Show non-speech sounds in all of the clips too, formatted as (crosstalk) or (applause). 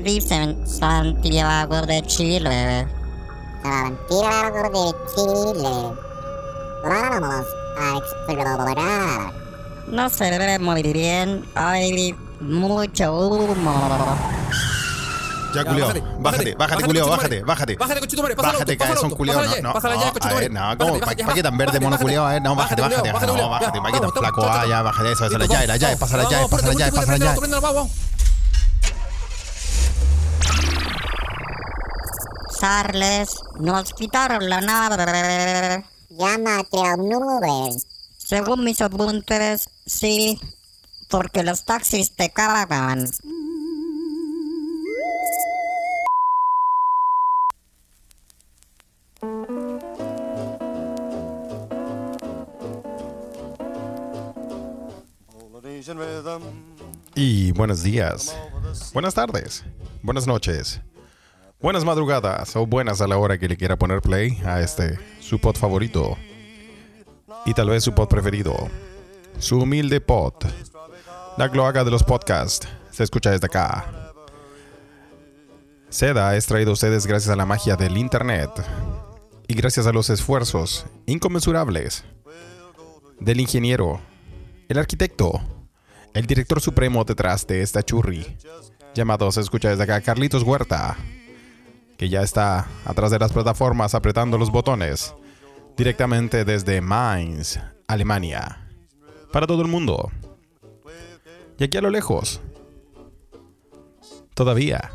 le dicen Santiago de Chile. Santiago de Chile. Vamos a explorar. No se ve muy bien, hay mucho humo. Ya, culiao. bájate, Bájate, bájate, bájate, culiao, bájate, bájate, bájate. Conchetumare, pásalo, Bájate, cabezón culiao. No, ya, no, pásala a ya, ver, no, ¿cómo? ¿Para qué tan verde, mono culiao? A ver, no, bájate, bájate, bájate. No, bájate, para qué tan flaco. Ah, ya, bájate eso, Listo, ya, la llave, pásala vamos, ya, vamos, pásala ya, prende, pásala prende, Charles, nos quitaron la nave. Llámate a un Uber. Según mis apuntes, sí, porque los taxis te cagan. Y buenos días, buenas tardes, buenas noches, buenas madrugadas o buenas a la hora que le quiera poner play a este, su pod favorito. Y tal vez su pod preferido. Su humilde pod. La cloaca de los podcasts. Se escucha desde acá. Seda es traído a ustedes gracias a la magia del internet. Y gracias a los esfuerzos inconmensurables del ingeniero, el arquitecto, el director supremo detrás de esta churri, llamado se escucha desde acá Carlitos Huerta, que ya está atrás de las plataformas apretando los botones, directamente desde Mainz, Alemania, para todo el mundo. Y aquí a lo lejos, todavía,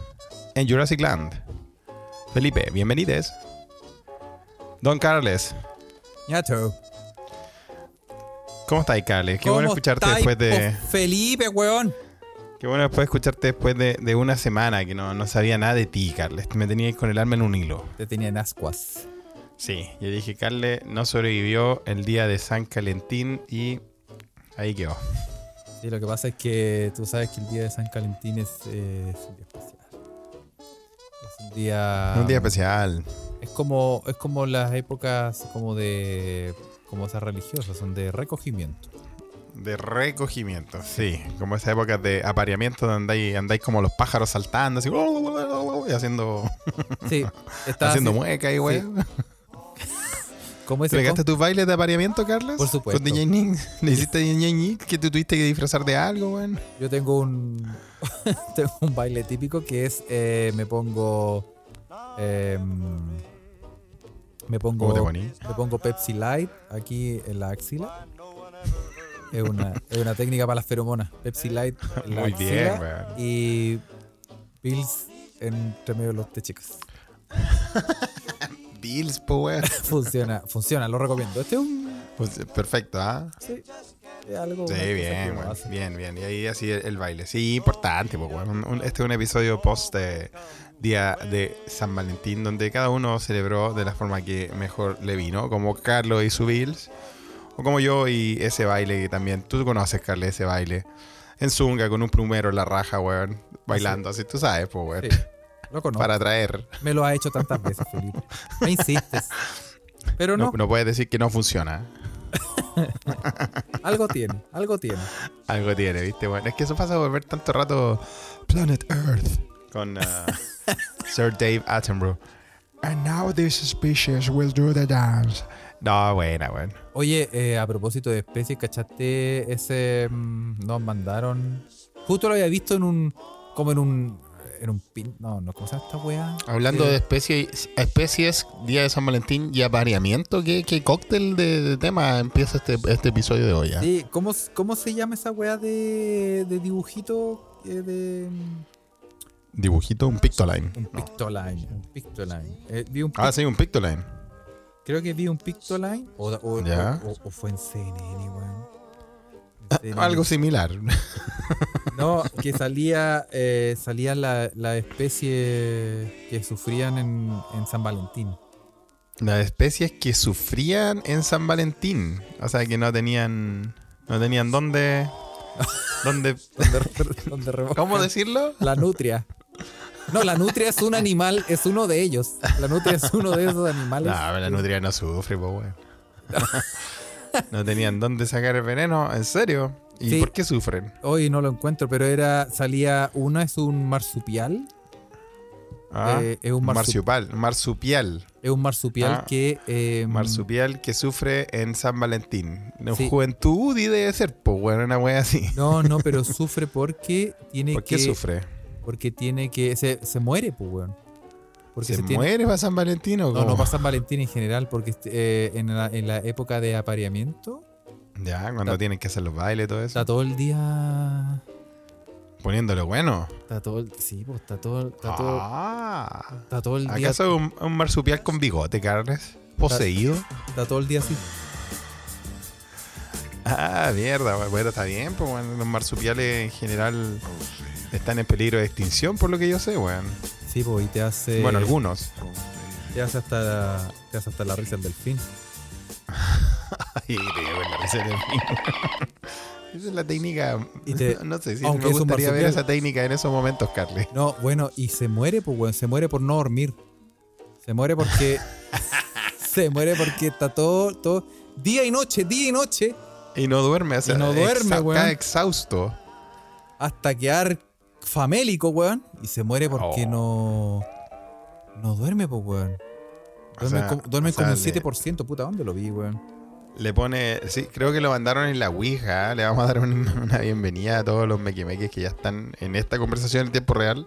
en Jurassic Land. Felipe, bienvenides. Don Carles, Ñato. ¿cómo estáis, Carles? Qué bueno ¿Cómo escucharte estáis, después de... Felipe, weón. Qué bueno después escucharte después de, de una semana que no, no sabía nada de ti, Carles. Me teníais con el alma en un hilo. Te tenía en ascuas. Sí, yo dije, Carles no sobrevivió el día de San Calentín y ahí quedó. Sí, lo que pasa es que tú sabes que el día de San Calentín es, eh, es un día especial. Es un día. un día especial. Es como, es como las épocas como de. como esas religiosas, son de recogimiento. De recogimiento, sí. Como esa época de apareamiento donde andáis, andáis como los pájaros saltando, así, y haciendo, (laughs) Sí, (laughs) haciendo así- mueca y güey. sí. (laughs) ¿Pegaste tus bailes de apareamiento, Carles? Por supuesto. ¿Con DJ Nick? ¿Le hiciste DJ Nick que tú tuviste que disfrazar de algo, güey? Yo tengo un tengo un baile típico que es eh, me pongo em, me pongo ¿Cómo te me pongo Pepsi Light aquí en la axila. Es una, es una técnica para las feromonas. Pepsi Light en (laughs) la Muy bien, weón. y Pills entre medio de los techicos. Bills, (laughs) po, güey. (laughs) Funciona, funciona, lo recomiendo. Este es un Pues, perfecto, ¿ah? sí, es algo Sí, bien, hace. bien, bien. Y ahí así el, el baile. Sí, importante, pues. Un- Este es un episodio post eh, día de San Valentín, donde cada uno celebró de la forma que mejor le vino, como Carlos y su Bills, o como yo y ese baile que también. Tú conoces, Carlos, ese baile. En Zunga, con un plumero en la raja, weón. Bailando, así tú sabes, pues, weón. Sí, lo conozco. Para atraer. Me lo ha hecho tantas veces, Felipe. Me insistes. Pero no, No, no puedes decir que no funciona. (laughs) algo tiene, algo tiene. Algo tiene, ¿viste? Bueno, es que eso pasa por ver tanto rato Planet Earth con uh, (laughs) Sir Dave Attenborough. And now this species will do the dance. No, buena, bueno. Oye, eh, a propósito de especies, ¿cachaste ese? mm, nos mandaron. Justo lo había visto en un. como en un. en un pin. No, no, ¿cómo se llama esta weá? Hablando Eh, de especies, especies, Día de San Valentín y apareamiento, ¿qué, qué cóctel de, de tema empieza este, este episodio de hoy? ah? Sí, ¿cómo, ¿cómo se llama esa weá de, de dibujito? eh, de. Dibujito, un pictoline. Un pictoline. Un pictoline. Eh, vi un Ah, sí, un pictoline. Creo que vi un pictoline. O, o- fue en CNN, weón. Ah, CNN. Algo similar. (laughs) No, que salía, eh, salía la, la especie que sufrían en, en San Valentín. Las especies que sufrían en San Valentín. O sea, que no tenían. No tenían dónde. (laughs) dónde donde remojan ¿Cómo decirlo? La nutria. No, la nutria es un animal, es uno de ellos. La nutria es uno de esos animales. No, la nutria no sufre, pues, weón. (laughs) no tenían dónde sacar el veneno, ¿en serio? ¿Y Sí. por qué sufren? Hoy no lo encuentro, pero era salía una es un marsupial Ah, eh, es, un marsu- marsupial. Marsupial. es un marsupial Ah, que. eh, Marsupial que sufre en San Valentín. En Sí. Juventud y debe ser, pues, bueno, una wea así. No, no, pero (laughs) sufre porque tiene ¿Por que. qué sufre? Porque tiene que. Se, se muere, pues, weón. Porque ¿Se, tiene- muere para San Valentín o No, cómo? no pasa en Valentín en general, porque eh, en, la, en la época de apareamiento Ya, cuando Está- tienen que hacer los bailes y todo eso. está todo el día. Poniéndole bueno. Está todo el, Sí, pues está todo, está todo, Ah. está todo el día. ¿Acaso un, un marsupial con bigote, Carles? ¿Poseído? Está todo el día así. Ah, mierda, bueno, está bien, pues bueno, los marsupiales en general están en peligro de extinción, por lo que yo sé, weón. Sí, pues y te hace. Bueno, algunos. Te hace hasta, te hace hasta la risa el delfín. (laughs) Ay, te la risa del delfín. (laughs) Esa es la técnica. Y te- (laughs) no sé si aunque me gustaría ver esa técnica en esos momentos, Carly. No, bueno, y se muere, pues, weón. Se muere por no dormir. Se muere porque. se muere porque está todo, todo. Día y noche, día y noche. Y no duerme, o sea, Y no duerme, exa- weón. Está exhausto. hasta quedar famélico, weón. Y se muere porque Oh. no. No duerme, pues, weón. O Duerme, sea, como, duerme o sea, como un le- 7%, puta, ¿dónde lo vi, weón? Le pone, sí, creo que lo mandaron en la Ouija. ¿eh? Le vamos a dar un- (laughs) una bienvenida a todos los mequimeques que ya están en esta conversación en tiempo real.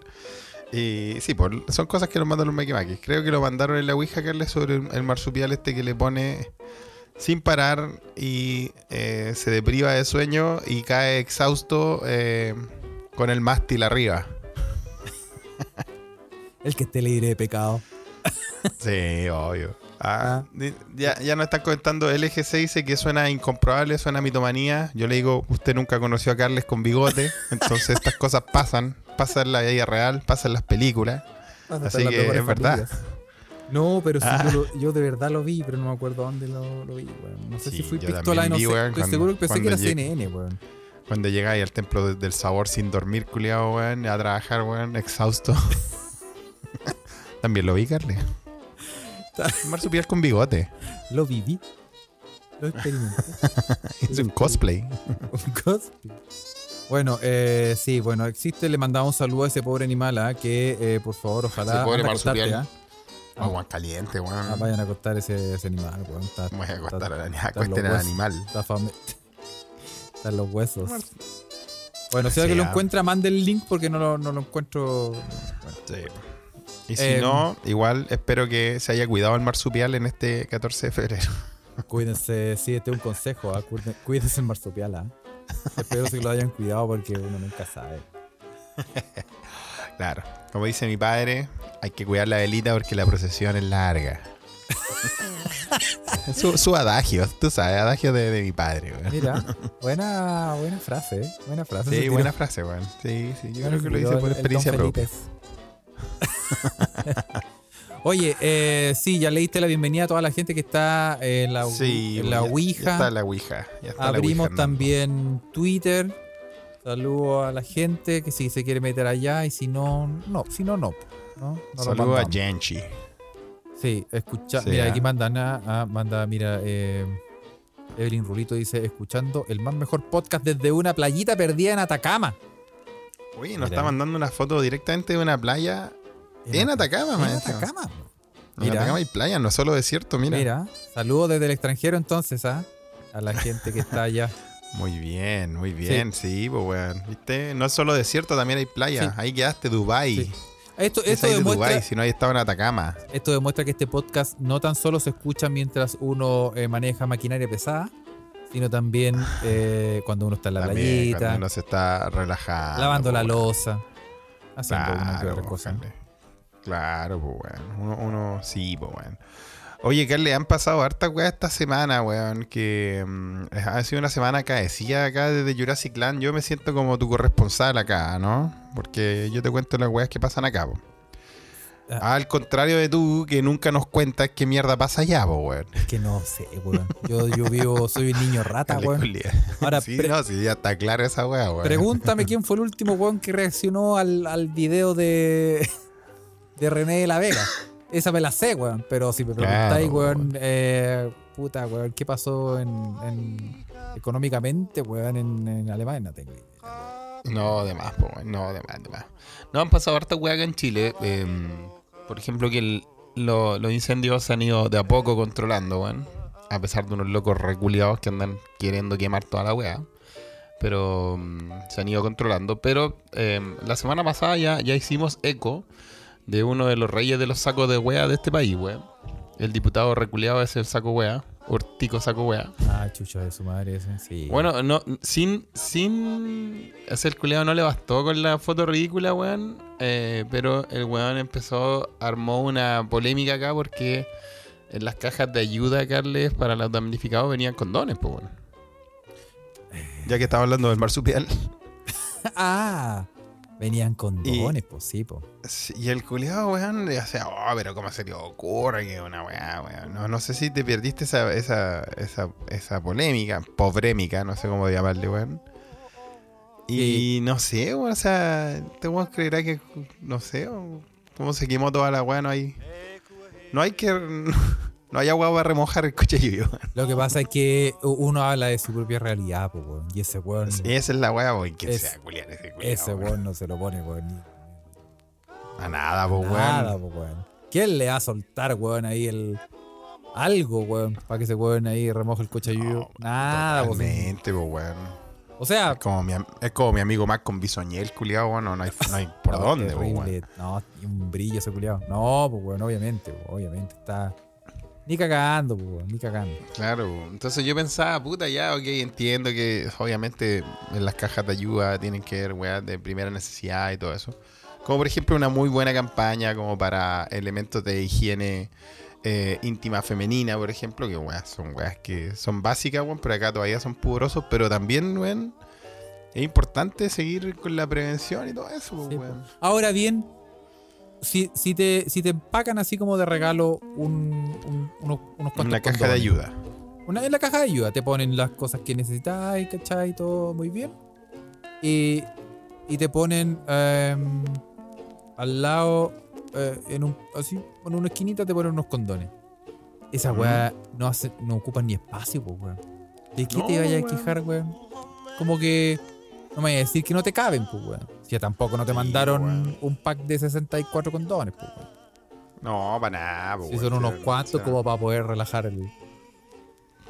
Y sí, pues son cosas que nos mandan los mequimeques. Creo que lo mandaron en la Ouija, Carles, sobre el, el marsupial este que le pone sin parar y eh, se depriva de sueño y cae exhausto eh, con el mástil arriba. El que esté libre de pecado. Sí, obvio. Ah, Ah. ya, ya nos están comentando, LGC dice que suena incomprobable, suena mitomanía. Yo le digo, usted nunca conoció a Carles con bigote, (laughs) entonces estas cosas pasan, pasan en la vida real, pasan en las películas. Así que es verdad. No, pero sí, Ah. yo, lo- yo de verdad lo vi, pero no me acuerdo dónde lo, lo vi, weón. No sé Sí, si fui yo pistola y también no sé. Estoy cuando- seguro que pensé que era llegué- CNN, weón. Cuando llegáis al templo de- del sabor sin dormir, culiado, weón, a trabajar, weón, exhausto. (laughs) También lo vi, Carles. (laughs) Un marsupial con bigote. Lo viví. Lo experimenté. (laughs) Es un cosplay. Un cosplay. Bueno, eh, sí, bueno, existe, le mandamos un saludo a ese pobre animal, ¿ah? que eh, por favor, ojalá Ese pobre marsupial. ¿ah? Agua caliente, weón. Ah, vayan a acostar ese, ese animal, weón. Está, Voy a acostar está- al animal. animal. Está fame. Están los huesos. Bueno, si alguien lo ah. encuentra, mande el link porque no lo, no lo encuentro. Sí. Y si Em, no, igual espero que se haya cuidado el marsupial en este 14 de febrero. Cuídense, sí, este es un consejo. Cuíden- cuídense el marsupial. ¿ah? Espero que lo hayan cuidado porque uno nunca sabe. Claro. Como dice mi padre, hay que cuidar la velita porque la procesión es larga. (laughs) (laughs) su, su adagio, tú sabes, adagio de, de mi padre, weón. Mira, (laughs) buena, buena frase, ¿eh? Buena frase. Sí, buena frase, weón. Sí, sí, yo creo que lo hice por experiencia propia. (laughs) Oye, eh, sí, ya leíste la bienvenida a toda la gente que está en la, Sí, en la ya- Ya Ouija. está la Ouija. ya está la Abrimos Ouija, también Twitter. Saludo a la gente que si se quiere meter allá y si no, no, si no, no. ¿no? No Saludo a. Genchi. Sí, escucha, Sí, mira, ah. aquí mandan a, a- manda, mira, eh, Evelyn Rulito dice, escuchando el más mejor podcast desde una playita perdida en Atacama. Uy, nos Mira. está mandando una foto directamente de una playa en Atacama, En maestro. Atacama. En Mira. Atacama hay playa, no solo desierto, mira. Mira, saludos desde el extranjero entonces, ¿ah? A la gente que está allá. (laughs) Muy bien, muy bien, sí, pues weón. ¿Viste? No es solo desierto, también hay playa. Ahí quedaste, Dubai. Sí. Esto, Es esto, de demuestra, Dubái, si no hay estado en Atacama. esto demuestra que este podcast no tan solo se escucha mientras uno eh, maneja maquinaria pesada, sino también eh, cuando uno está en la También, playita, cuando uno se está relajando. lavando la losa, haciendo una que otra cosa. Claro, pues weón. Uno, uno sí, pues weón. Oye, Carle, han pasado hartas weas esta semana, weón. Que mm, ha sido una semana caecida acá desde Jurassic Land. Yo me siento como tu corresponsal acá, ¿no? Porque yo te cuento las weas que pasan acá, po. Ah. Al contrario de tú, que nunca nos cuentas qué mierda pasa allá, po, weón. Es que no sé, weón. Yo, yo vivo, soy un niño rata, weón. Ahora, sí, no, sí, ya está clara esa wea, weón. Pregúntame quién fue el último weón que reaccionó al, al video de, de René de la Vega. Esa me la sé, weón. Pero si me preguntáis, Claro, weón, eh, puta, weón, ¿qué pasó en, en- económicamente, weón, en, en Alemania? Tengo idea. No, de más, po, weón. no, de más, de más. No, han pasado hartas weas acá en Chile. eh, por ejemplo, que el- lo- los incendios se han ido de a poco controlando, weón. A pesar de unos locos reculiados que andan queriendo quemar toda la weá. Pero mm, se han ido controlando. Pero eh, la semana pasada ya, ya hicimos eco de uno de los reyes de los sacos de weá de este país, weón. El diputado reculeado es el saco weá. Hortico saco weá. Ah, chucha de su madre ese. Sí. Bueno, no, sin, sin hacer culiado no le bastó con la foto ridícula, weón. Eh, pero el weón empezó, armó una polémica acá porque en las cajas de ayuda, Carles, para los damnificados venían condones, pues, weón. Ya que estaba hablando del marsupial. (laughs) ah, venían condones, pues sí, pues. Sí, Y el culiado, weón, le decía, oh, pero ¿cómo se le ocurre que una weá, weón? No, no sé si te perdiste esa, esa, esa, esa polémica, pobrémica, no sé cómo llamarle, weón. Y no sé, weón, o sea, te weón creerá que, no sé, o cómo se quemó toda la weá, no hay. No hay que. (laughs) No hay agua para remojar el coche lluvio. weón. Lo que pasa es que uno habla de su propia realidad, pues, weón. Y ese weón, Esa es la weá, weón, que Es- sea culiar ese culiao, ese weón. weón no se lo pone, weón. A nada, pues, weón. Nada, pues, weón. ¿Quién le va a soltar, weón, ahí el. Algo, weón, para que ese weón ahí remoje el coche No, Nada, pues. Totalmente, pues, weón. O sea, Es como mi, am- es como mi amigo más con bisoñel, culiado, bueno, no hay, no hay por no, dónde, weón. No, un brillo ese culiado. No, pues, weón, obviamente, obviamente está. Ni cagando, weón, ni cagando. Claro, po. entonces yo pensaba, puta, ya, ok, entiendo que obviamente en las cajas de ayuda tienen que ver weas de primera necesidad y todo eso. Como por ejemplo una muy buena campaña como para elementos de higiene eh, íntima femenina, por ejemplo, que weas, son weas que son básicas, weón, pero acá todavía son pudorosos, pero también, weón, es importante seguir con la prevención y todo eso, po, Sí, weón. Ahora bien, si, si, te, si te empacan así como de regalo un, un- unos, unos cuantos Una caja de ayuda. Una, en la caja de ayuda te ponen las cosas que necesitáis, ¿cachai? Todo muy bien. Y, y te ponen em, al lado, eh, en un, así, en una esquinita te ponen unos condones. Esa Mm. weá no, hace, no ocupan ni espacio, pues, weón. ¿De qué No, te vayas a quejar, weón? Como que no me vayas a decir que no te caben, pues, weón. Ya tampoco no te Sí, mandaron un pack de 64 condones, pues. No, para nada, po, Si son unos cuantos como para poder relajar el,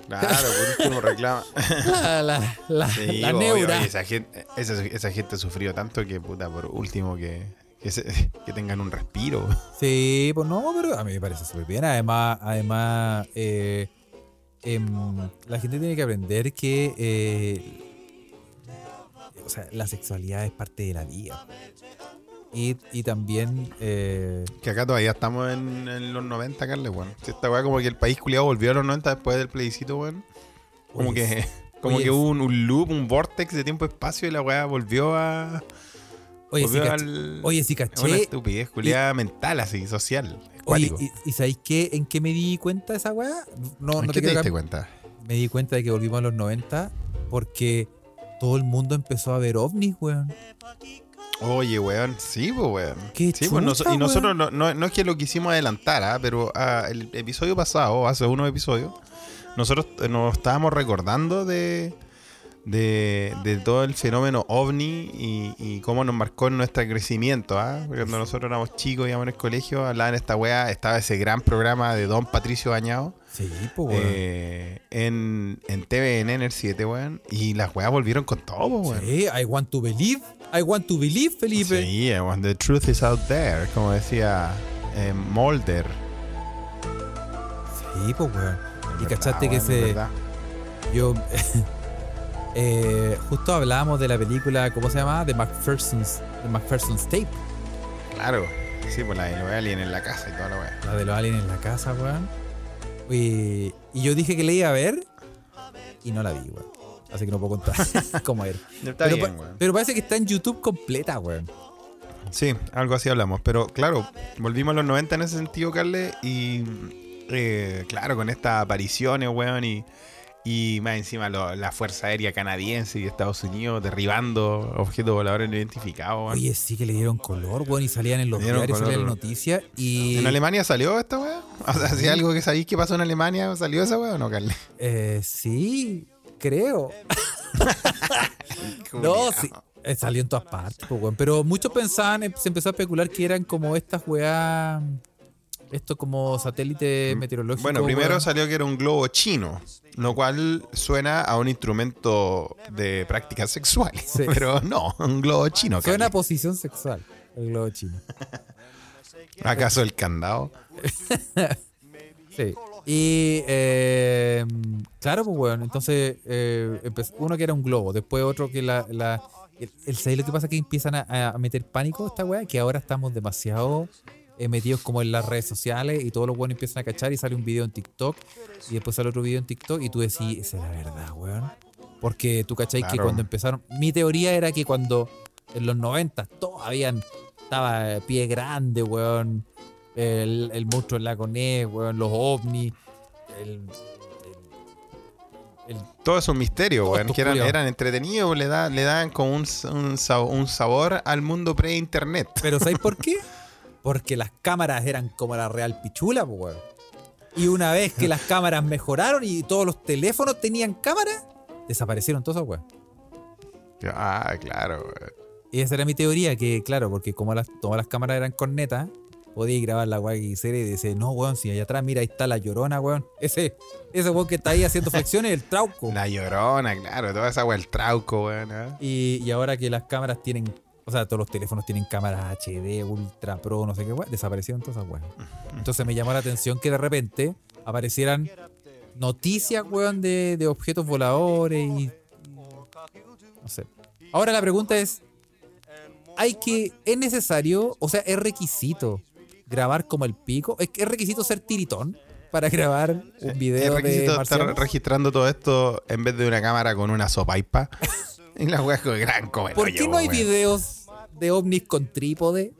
Claro, por último (laughs) reclama. la, la, la, Sí, la obvio, neura. oye, esa, gente, esa, esa gente sufrió tanto que, puta, por último, que, que, se- (laughs) que tengan un respiro. Sí, pues no, pero a mí me parece súper bien. Además, además eh, em, la gente tiene que aprender que eh, o sea, la sexualidad es parte de la vida. Y, y también eh, Que acá todavía estamos en, en los 90, Carles, weón. Si esta weá como que el país culiado volvió a los 90 después del plebiscito, weón. Como Oye, que, (laughs) como oye, que hubo un, un loop, un vortex de tiempo-espacio y la weá volvió a. oye, sí, volvió caché- al- oye, sí, a una caché. estupidez culiada mental, así, social. Oye, y, y ¿sabéis qué? ¿En qué me di cuenta de esa weá? No, ¿En no qué te quiero diste cuenta? Me di cuenta de que volvimos a los 90 porque todo el mundo empezó a ver ovnis, weón. Oye, weón, sí, weón. Qué sí, pues, y nosotros no, no, no es que lo quisimos adelantar, ¿ah? pero ah, el episodio pasado, hace unos episodios, nosotros eh, nos estábamos recordando de, de, de todo el fenómeno ovni y, y cómo nos marcó en nuestro crecimiento. ¿ah? Cuando nosotros éramos chicos, íbamos en el colegio, hablaban esta weá, estaba ese gran programa de Don Patricio Bañado. Sí, pues, weón. eh, en, en TVN, en el 7, weón. Y las weas volvieron con todo, weón. Sí, I want to believe. I want to believe, Felipe. Sí, eh, when the truth is out there, como decía eh, Mulder. Sí, pues, weón. Y cachaste que se. Yo. (laughs) eh, justo hablábamos de la película, ¿cómo se llama? De McPherson's, de McPherson's Tape. Claro. Sí, pues la de los aliens en la casa y toda la wea. La de los aliens en la casa, weón. Y, y yo dije que la iba a ver y no la vi, weón. Así que no puedo contar (laughs) cómo era. (laughs) Está pero, bien, pa- weón. pero parece que está en YouTube completa, weón. Sí, algo así hablamos. Pero claro, volvimos a los 90 en ese sentido, Carle. Y eh, claro, con estas apariciones, weón. Y, y más encima lo- la Fuerza Aérea Canadiense y Estados Unidos derribando objetos voladores no identificados. Oye, sí que le dieron color, weón, y salían en los diarios, salían en color. noticias. Y. ¿En Alemania salió esta weá? O sea, si algo que sabéis que pasó en Alemania, ¿salió esa weá o no, Carle? Eh, sí, creo. (laughs) No, sí. eh, salió en todas partes, pues, weón. Pero muchos pensaban, eh, se empezó a especular que eran como estas weas Esto como satélite meteorológico. Bueno, primero salió que era un globo chino, lo cual suena a un instrumento de prácticas sexuales. (laughs) Sí. Pero no, un globo chino. Suena a posición sexual, el globo chino. (laughs) ¿Acaso el candado? (laughs) Sí. Y eh, claro, pues weón, entonces eh, uno que era un globo, después otro que la... la el, el- ¿sabes lo que pasa? Que empiezan a, a meter pánico esta weá, que ahora estamos demasiado metidos como en las redes sociales y todos los weones empiezan a cachar y sale un video en TikTok y después sale otro video en TikTok y tú decís, esa es la verdad, weón. Porque tú cacháis que cuando empezaron, mi teoría era que cuando en los 90 todos habían, estaba eh, pie grande, weón, el, el monstruo del lago Ness, weón, los ovnis, el, el- Todo es un misterio, weón, que eran, eran entretenidos, le, da, le dan como un, un sabor al mundo pre-internet. Pero ¿sabéis por qué? (laughs) Porque las cámaras eran como la real pichula, pues, weón. Y una vez que las cámaras mejoraron y todos los teléfonos tenían cámara, desaparecieron todos weón. Ah, claro, weón. Y esa era mi teoría, que claro, porque como las, todas las cámaras eran cornetas, podía grabar la weá que quisiera y decir, no, weón, si allá atrás, mira, ahí está la llorona, weón. Ese, ese weón que está ahí haciendo flexiones, el trauco. La llorona, claro, toda esa weón, el trauco, weón. ¿eh? Y, y ahora que las cámaras tienen, o sea, todos los teléfonos tienen cámaras HD, Ultra Pro, no sé qué, weón, desaparecieron todas esas weas. Entonces me llamó la atención que de repente aparecieran noticias, weón, de, de objetos voladores y. No sé. Ahora la pregunta es: ¿hay que. ¿Es necesario, o sea, es requisito grabar como el pico? ¿Es, es requisito ser tiritón para (laughs) grabar un Es video de requisito estar registrando todo esto en vez de una cámara con una sopaipa. (laughs) (laughs) y la weá con gran el ¿Por qué no hay videos de ovnis con trípode?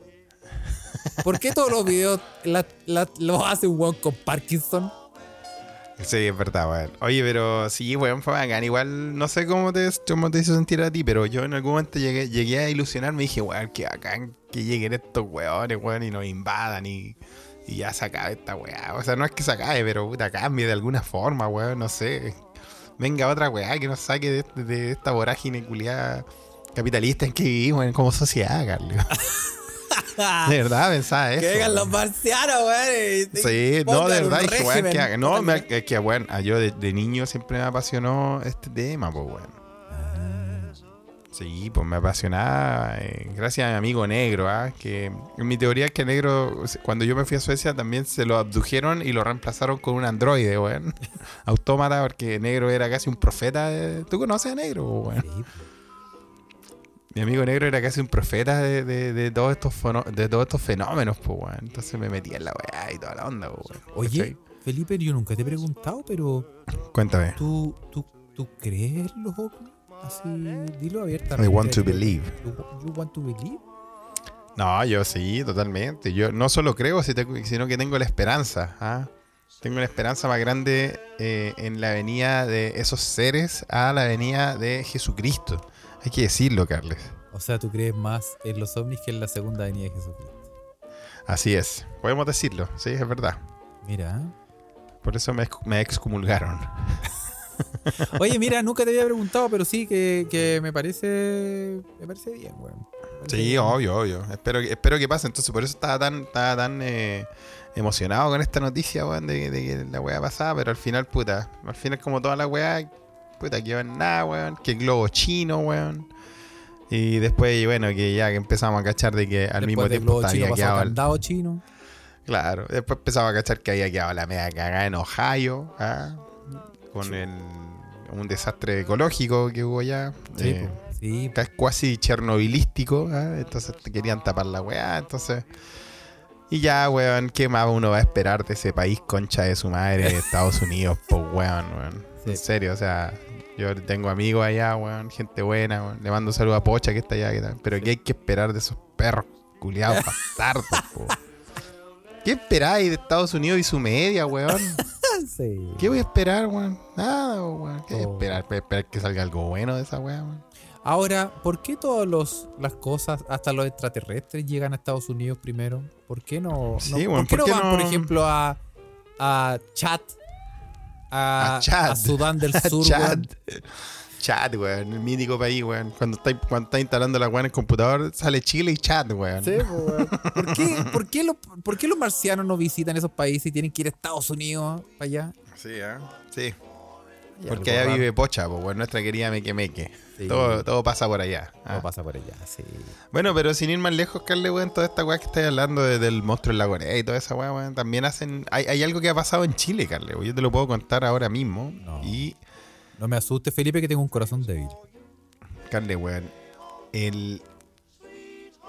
¿Por qué todos los videos la- la- los hace un weón con Parkinson? Sí, es verdad, weón. Oye, pero sí, weón, fue bacán. Igual, no sé cómo te, cómo te hizo sentir a ti, pero yo en algún momento llegué, llegué a ilusionarme y dije, weón, qué bacán que lleguen estos weones, weón, y nos invadan y, y ya se acabe esta weá. O sea, no es que se acabe, pero puta, cambie de alguna forma, weón, no sé. Venga otra weá que nos saque de, de esta vorágine culiada capitalista en que vivimos en- como sociedad, Carlos. (laughs) De verdad pensaba eso. que vengan weón. los marcianos, weón. Sí, no, de verdad, dije, weón, que, no, me- es que, bueno, yo de, de niño siempre me apasionó este tema, pues, weón. Sí, pues me apasionaba, eh, gracias a mi amigo negro, ¿ah? que mi teoría es que negro, cuando yo me fui a Suecia también se lo abdujeron y lo reemplazaron con un androide, weón. (laughs) Autómata, porque negro era casi un profeta. de- ¿Tú conoces a negro, weón? Sí, Mi amigo negro era casi un profeta de, de- de todos, estos fono- de todos estos fenómenos, pues, weón. Entonces me metía en la weá y toda la onda, weón. Oye. Felipe, yo nunca te he preguntado, pero Cuéntame. ¿tú, tú, tú crees los ovnis? Así, dilo abiertamente. I want to believe. You, you want to believe? No, yo sí, totalmente. Yo no solo creo, sino que tengo la esperanza. ¿ah? Tengo la esperanza más grande eh, en la venida de esos seres a la venida de Jesucristo. Hay que decirlo, Carles. O sea, tú crees más en los ovnis que en la segunda venida de Jesucristo. Así es. Podemos decirlo, sí, es verdad. Mira. Por eso me, me excomulgaron. (laughs) (laughs) Oye, mira, nunca te había preguntado, pero sí que, que me parece. Me parece bien, weón. Sí, bien. obvio, obvio. Espero, que- espero que pase. Entonces, por eso estaba tan, estaba tan eh, emocionado con esta noticia, weón, de, de que la weá pasaba. Pero al final, puta, al final, como toda la weá, puta, que en nada, weón. Que el globo chino, weón. Y después, bueno, que ya que empezamos a cachar de que al Después mismo tiempo había quedado. candado chino. Claro, después empezaba a cachar que había quedado la media cagada en Ohio, ¿ah? Con el, un desastre ecológico que hubo allá. Sí, eh, sí. cuasi chernobilístico, ¿ah? entonces te querían tapar la weá, entonces... Y ya, weón, ¿qué más uno va a esperar de ese país concha de su madre, de Estados (laughs) Unidos, pues weón, weón? Sí. En serio, o sea, yo tengo amigos allá, weón, gente buena, weón. Le mando un saludo a Pocha que está allá, que tal. pero ¿qué hay que esperar de esos perros culiados (laughs) bastardos, po? ¿Qué esperáis de Estados Unidos y su media, weón? (laughs) ¿Qué voy a esperar, weón? Nada, weón. ¿Qué voy a Oh. esperar? Voy a esperar que salga algo bueno de esa weá, weón. Ahora, ¿por qué todas las cosas, hasta los extraterrestres, llegan a Estados Unidos primero? ¿Por qué no? no- Sí, ¿Por bueno, qué ¿por no qué van, no? por ejemplo, a, a Chad? A, A Chad. a Sudán del (laughs) Sur. Chad. Chat, weón. El mítico país, weón. Cuando está, cuando está instalando la weón en el computador, sale Chile y chat, weón. Sí, weón. ¿Por qué, por, qué los, por qué los marcianos no visitan esos países y tienen que ir a Estados Unidos para allá? Sí, ¿eh? Sí. Porque allá raro. vive Pocha, pues, weón. Nuestra querida Meque Meque. Sí. Todo, todo pasa por allá. Todo ah. pasa por allá, sí. Bueno, pero sin ir más lejos, Carle, weón, toda esta weá que estáis hablando de- del monstruo en la Corea y toda esa weá, weón, también hacen. Hay, hay algo que ha pasado en Chile, Carle, weón. Yo te lo puedo contar ahora mismo. No. Y, No me asustes, Felipe, que tengo un corazón débil. Carle, weón, el.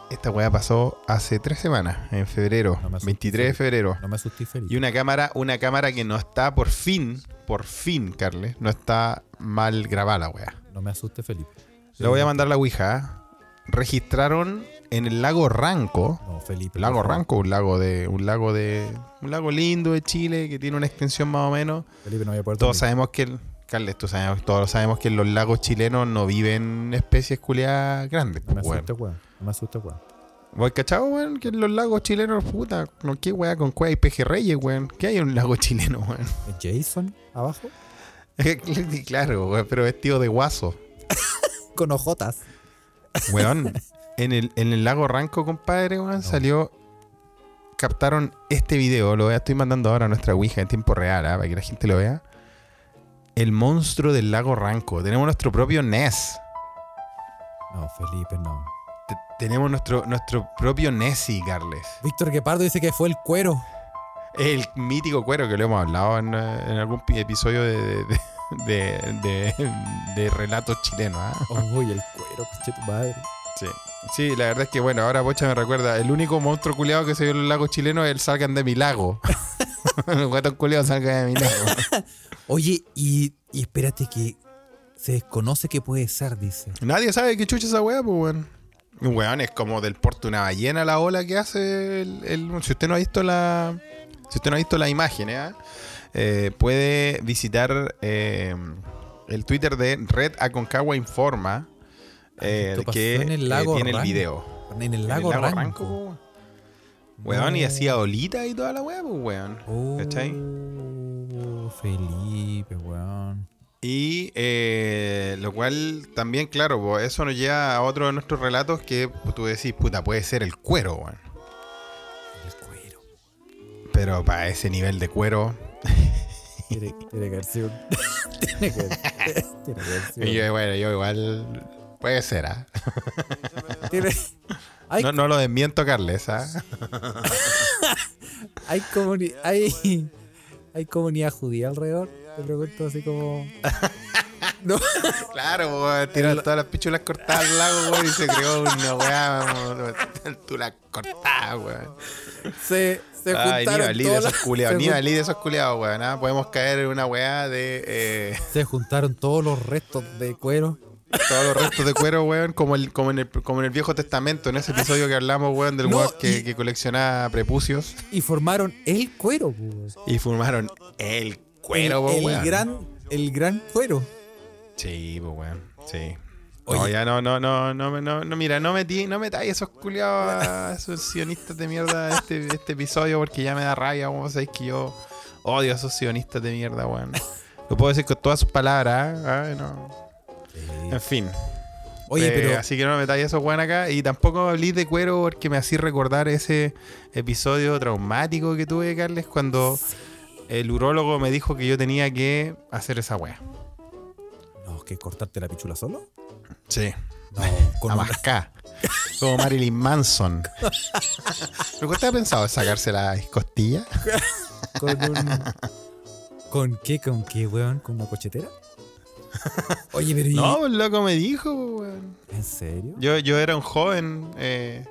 Esta weá pasó hace tres semanas, en febrero, No me asustes, 23 de febrero. No me asustes, Felipe. Y una cámara, una cámara que no está por fin, por fin, Carle, no está mal grabada la weá. No me asustes, Felipe. Le voy a mandar la Ouija. ¿ah? Registraron en el lago Ranco. No, Felipe. Lago. Ranco, un lago de. Un lago de. Un lago lindo de Chile que tiene una extensión más o menos. Felipe, no voy a poder Todos dormir. sabemos que el. Carles, tú todos sabemos que en los lagos chilenos no viven especies culiadas grandes. Me weón. asustes, weón. Me asustes, weón. ¿Vos cachado, weón? Que en los lagos chilenos, puta, no, ¿qué weá con cueva y pejerreyes, weón? ¿Qué hay en un lago (laughs) chileno, weón? ¿Es Jason abajo? (laughs) claro, weón, pero vestido de guaso. (laughs) Con ojotas. Weón, en el, en el lago Ranco, compadre, weón, salió. Captaron este video, lo estoy mandando ahora a nuestra Ouija en tiempo real, ¿ah? para que la gente lo vea. El monstruo del lago Ranco. Tenemos nuestro propio NES. No, Felipe, no. Te- tenemos nuestro, nuestro propio Nessie, Carles. Víctor Guepardo dice que fue el cuero. El mítico cuero que lo hemos hablado en, eh, en algún pi- episodio de, de, de, de- de relatos chilenos. ¿ah? Uy, el cuero, pinche tu madre. Sí. Sí, la verdad es que bueno, ahora Bocha me recuerda, el único monstruo culeado que se vio en los lagos chilenos es el salgan de mi lago. el gato culeado salgan de mi lago. (laughs) Oye, y, y espérate que se desconoce qué puede ser, dice. Nadie sabe qué chucha esa weá, pues weón. Un weón es como del porte una ballena la ola que hace el, el- Si usted no ha visto la. Si usted no ha visto la imagen, ¿eh? Eh, puede visitar eh, el Twitter de Red Aconcagua Informa. eh, que en el lago tiene el video. En el En lago, el Ranco. Weón. Y hacía olita y toda la weá, pues weón. ¿Cachai? Oh, Felipe, weón. Y eh, lo cual también, claro, po, eso nos lleva a otro de nuestros relatos que pues, tú decís, puta, puede ser el cuero, weón. El cuero. Pero para ese nivel de cuero, (laughs) Tiene, tiene que haber sido. un- (laughs) tiene, que, haber sido. yo, bueno, yo igual puede ser, ¿ah? tiene- hay, No, no lo desmiento, Carles, ¿ah? (laughs) hay, comuni- hay, hay comunidad judía alrededor. Te pregunto así como. (laughs) No, Claro, tiraron todas las pichulas cortadas al lago, weón, y se creó una weá, tú las cortadas, weón. se, se Ay, juntaron valí de todas esos las- culiados, (laughs) se ni jun- valí de esos culiados, weón, ¿ah? Podemos caer en una weá de... eh, Se juntaron todos los restos de cuero. Todos los restos de cuero, weón, como, el, como, en el, como en el Viejo Testamento, en ese episodio que hablamos, weón, del No, weón que, y- que coleccionaba prepucios. Y formaron el cuero, pues. Y formaron el cuero, el, po, el weón. gran, el gran cuero. Sí, pues, weón, sí. Oye. No, ya no, no, no, no, no, no, mira, no metí, no metáis esos culiados, a (laughs) esos sionistas de mierda este, este episodio porque ya me da rabia, weón, sabéis que yo odio a esos sionistas de mierda, weón. Lo puedo decir con todas sus palabras, ¿ah? Ay, no. En fin. Oye, Eh, pero. Así que no me metáis esos weón acá. Y tampoco hablé de cuero porque me hacía recordar ese episodio traumático que tuve, Carles, cuando el urólogo me dijo que yo tenía que hacer esa wea. No, que cortarte la pichula solo. Sí. No, (laughs) con una-. Como Marilyn Manson. ¿Pero (laughs) usted ha pensado en sacarse la costilla? con un. ¿Con qué? ¿Con qué, weón? ¿Con una cochetera? (laughs) Oye, pero ¿y- No, pues, loco me dijo, weón. ¿En serio? Yo, yo era un joven eh,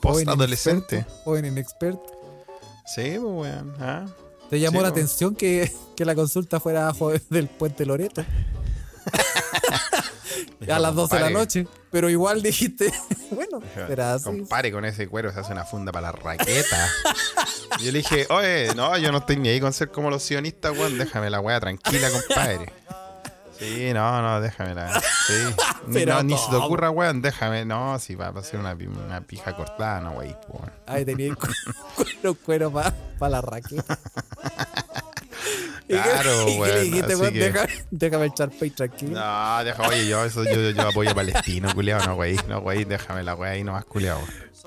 post-adolescente. Joven inexperto. Sí, pues, weón. ah. ¿Te llamó Sí, la po. atención que, que la consulta fuera joven del puente Loreto? (laughs) a las 12 de la noche. Pero igual dijiste, (laughs) bueno, será así. Compare con ese cuero, se hace una funda para la raqueta. Yo le dije, oye, no, yo no estoy ni ahí con ser como los sionistas, weón. Déjame la weá tranquila, compadre. Sí, no, no, déjamela. Sí. (laughs) Ni, Pero no, ni se te ocurra, weón, déjame. No, si va a ser una, una pija cortada, no, wey, weón. Ay, tenía el cu- (laughs) cuero, cuero para la raqueta. (laughs) Claro, ¿Y dijiste, así weón? que- Deja- Déjame el Charpey tranquilo. No, deja, oye, yo, eso, yo, yo apoyo a Palestino, culiao, no, güey, no, güey, déjame la güey ahí nomás, culiao.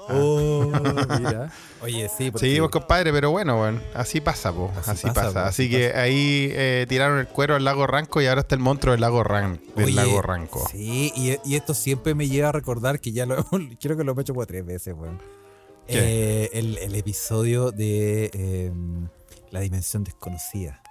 Oh, mira. Oye, sí, porque Sí, pues compadre, pero bueno, bueno, así pasa, po, Así así, pasa, pasa. po, así así que ahí eh, tiraron el cuero al lago Ranco y ahora está el monstruo del lago, Ran, del Oye, lago Ranco. Sí, y, y esto siempre me lleva a recordar que ya lo hemos- (laughs) creo que lo he hecho como tres veces, weón. Eh, el, el episodio de eh, La Dimensión Desconocida.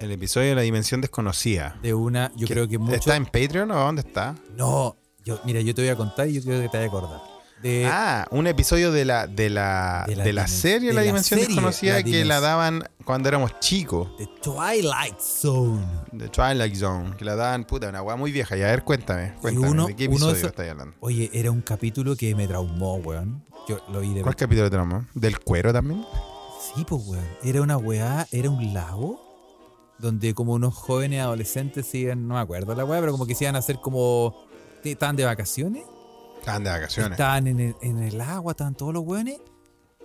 El episodio de la dimensión desconocida. De una, yo ¿Qué- creo que mucho. ¿Está en Patreon o dónde está? No, yo, mira, yo te voy a contar y yo creo que te voy a acordar. De, ah, un episodio de la, de la, de de la serie de La Dimensión serie, Desconocida la que la daban cuando éramos chicos. The Twilight Zone. De Twilight Zone, que la daban, puta, una weá muy vieja. Y a ver, cuéntame, cuéntame, uno- ¿de qué uno episodio estáis hablando? Oye, era un capítulo que me traumó, weón. Yo lo vi de ¿Cuál capítulo tenemos? ¿Del cuero también? Sí, pues, weón. Era una weá, era un lago donde como unos jóvenes adolescentes se iban, no me acuerdo la weá, pero como que se iban a hacer como. Estaban de vacaciones, Estaban de vacaciones. estaban en el, en el agua, estaban todos los weones,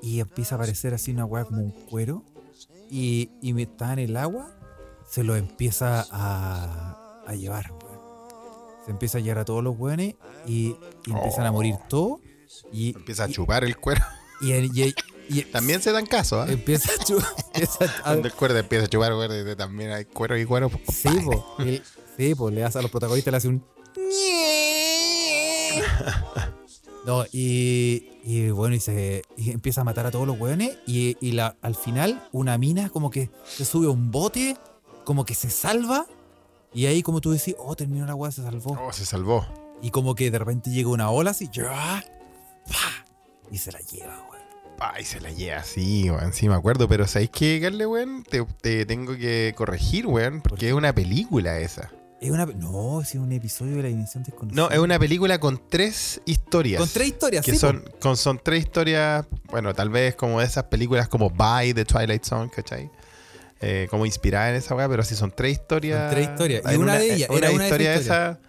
y empieza a aparecer así una weá como un cuero, y, y está en el agua, se lo empieza a, a llevar, weón. Se empieza a llevar a todos los weones y, y empiezan a morir todos. Y, Empieza a y- chupar el cuero. y, y- y- (laughs) También se dan caso, ¿ah? empieza a, chu- (laughs) empieza a- Cuando el cuero empieza a chupar, güey, de- también hay cuero y cuero. Sí, po. Y- Sí, pues le hace a los protagonistas, le hace un. (laughs) No, y, y bueno, y se y empieza a matar a todos los hueones. Y, y la, al final, una mina como que se sube a un bote, como que se salva. Y ahí, como tú decís, oh, terminó la hueá, se salvó. Oh, se salvó. Y como que de repente llega una ola así, ¡ya! ¡pa! y se la lleva, weón. Ay, se la lleva así, weón. Sí, me acuerdo. Pero ¿sabéis qué, Carle, weón? Te, te tengo que corregir, weón. Porque es una película esa. Es una. No, es un episodio de la dimensión desconocida. No, es una película con tres historias. Con tres historias, que sí, son, con, son tres historias, bueno, tal vez como de esas películas como By the Twilight Zone, ¿cachai? Eh, como inspirada en esa weá, pero sí son tres historias. Son tres historias. Y una de ellas era una de esas historia esa.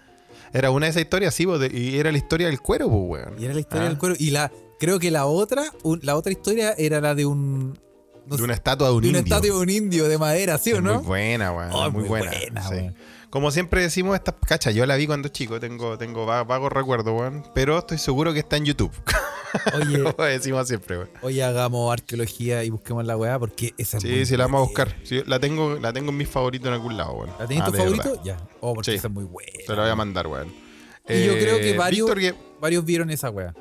Era una de esas historias, sí, y era la historia del cuero, pues, weón. Y era la historia Ah. del cuero. Y la creo que la otra, un- la otra historia era la de un. no De una estatua de un de una indio. estatua de un indio de madera, ¿sí o Es no? Muy buena, weón. Oh, muy, muy buena. buena, sí. Como siempre decimos, esta cacha, yo la vi cuando chico, tengo, tengo va- vagos recuerdos, weón. Pero estoy seguro que está en YouTube. (laughs) Oye, Lo decimos siempre, weón. hoy hagamos arqueología y busquemos la weá porque esa es Sí, sí, la vamos a buscar. Sí, la, tengo, la tengo en mis favoritos en algún lado, weón. ¿La tenías Ah, tu verdad. favorito? Ya. Oh, porque Sí. esa es muy buena. Te la voy a mandar, weón. Y yo creo que Eh, varios- Víctor Varios vieron esa weá.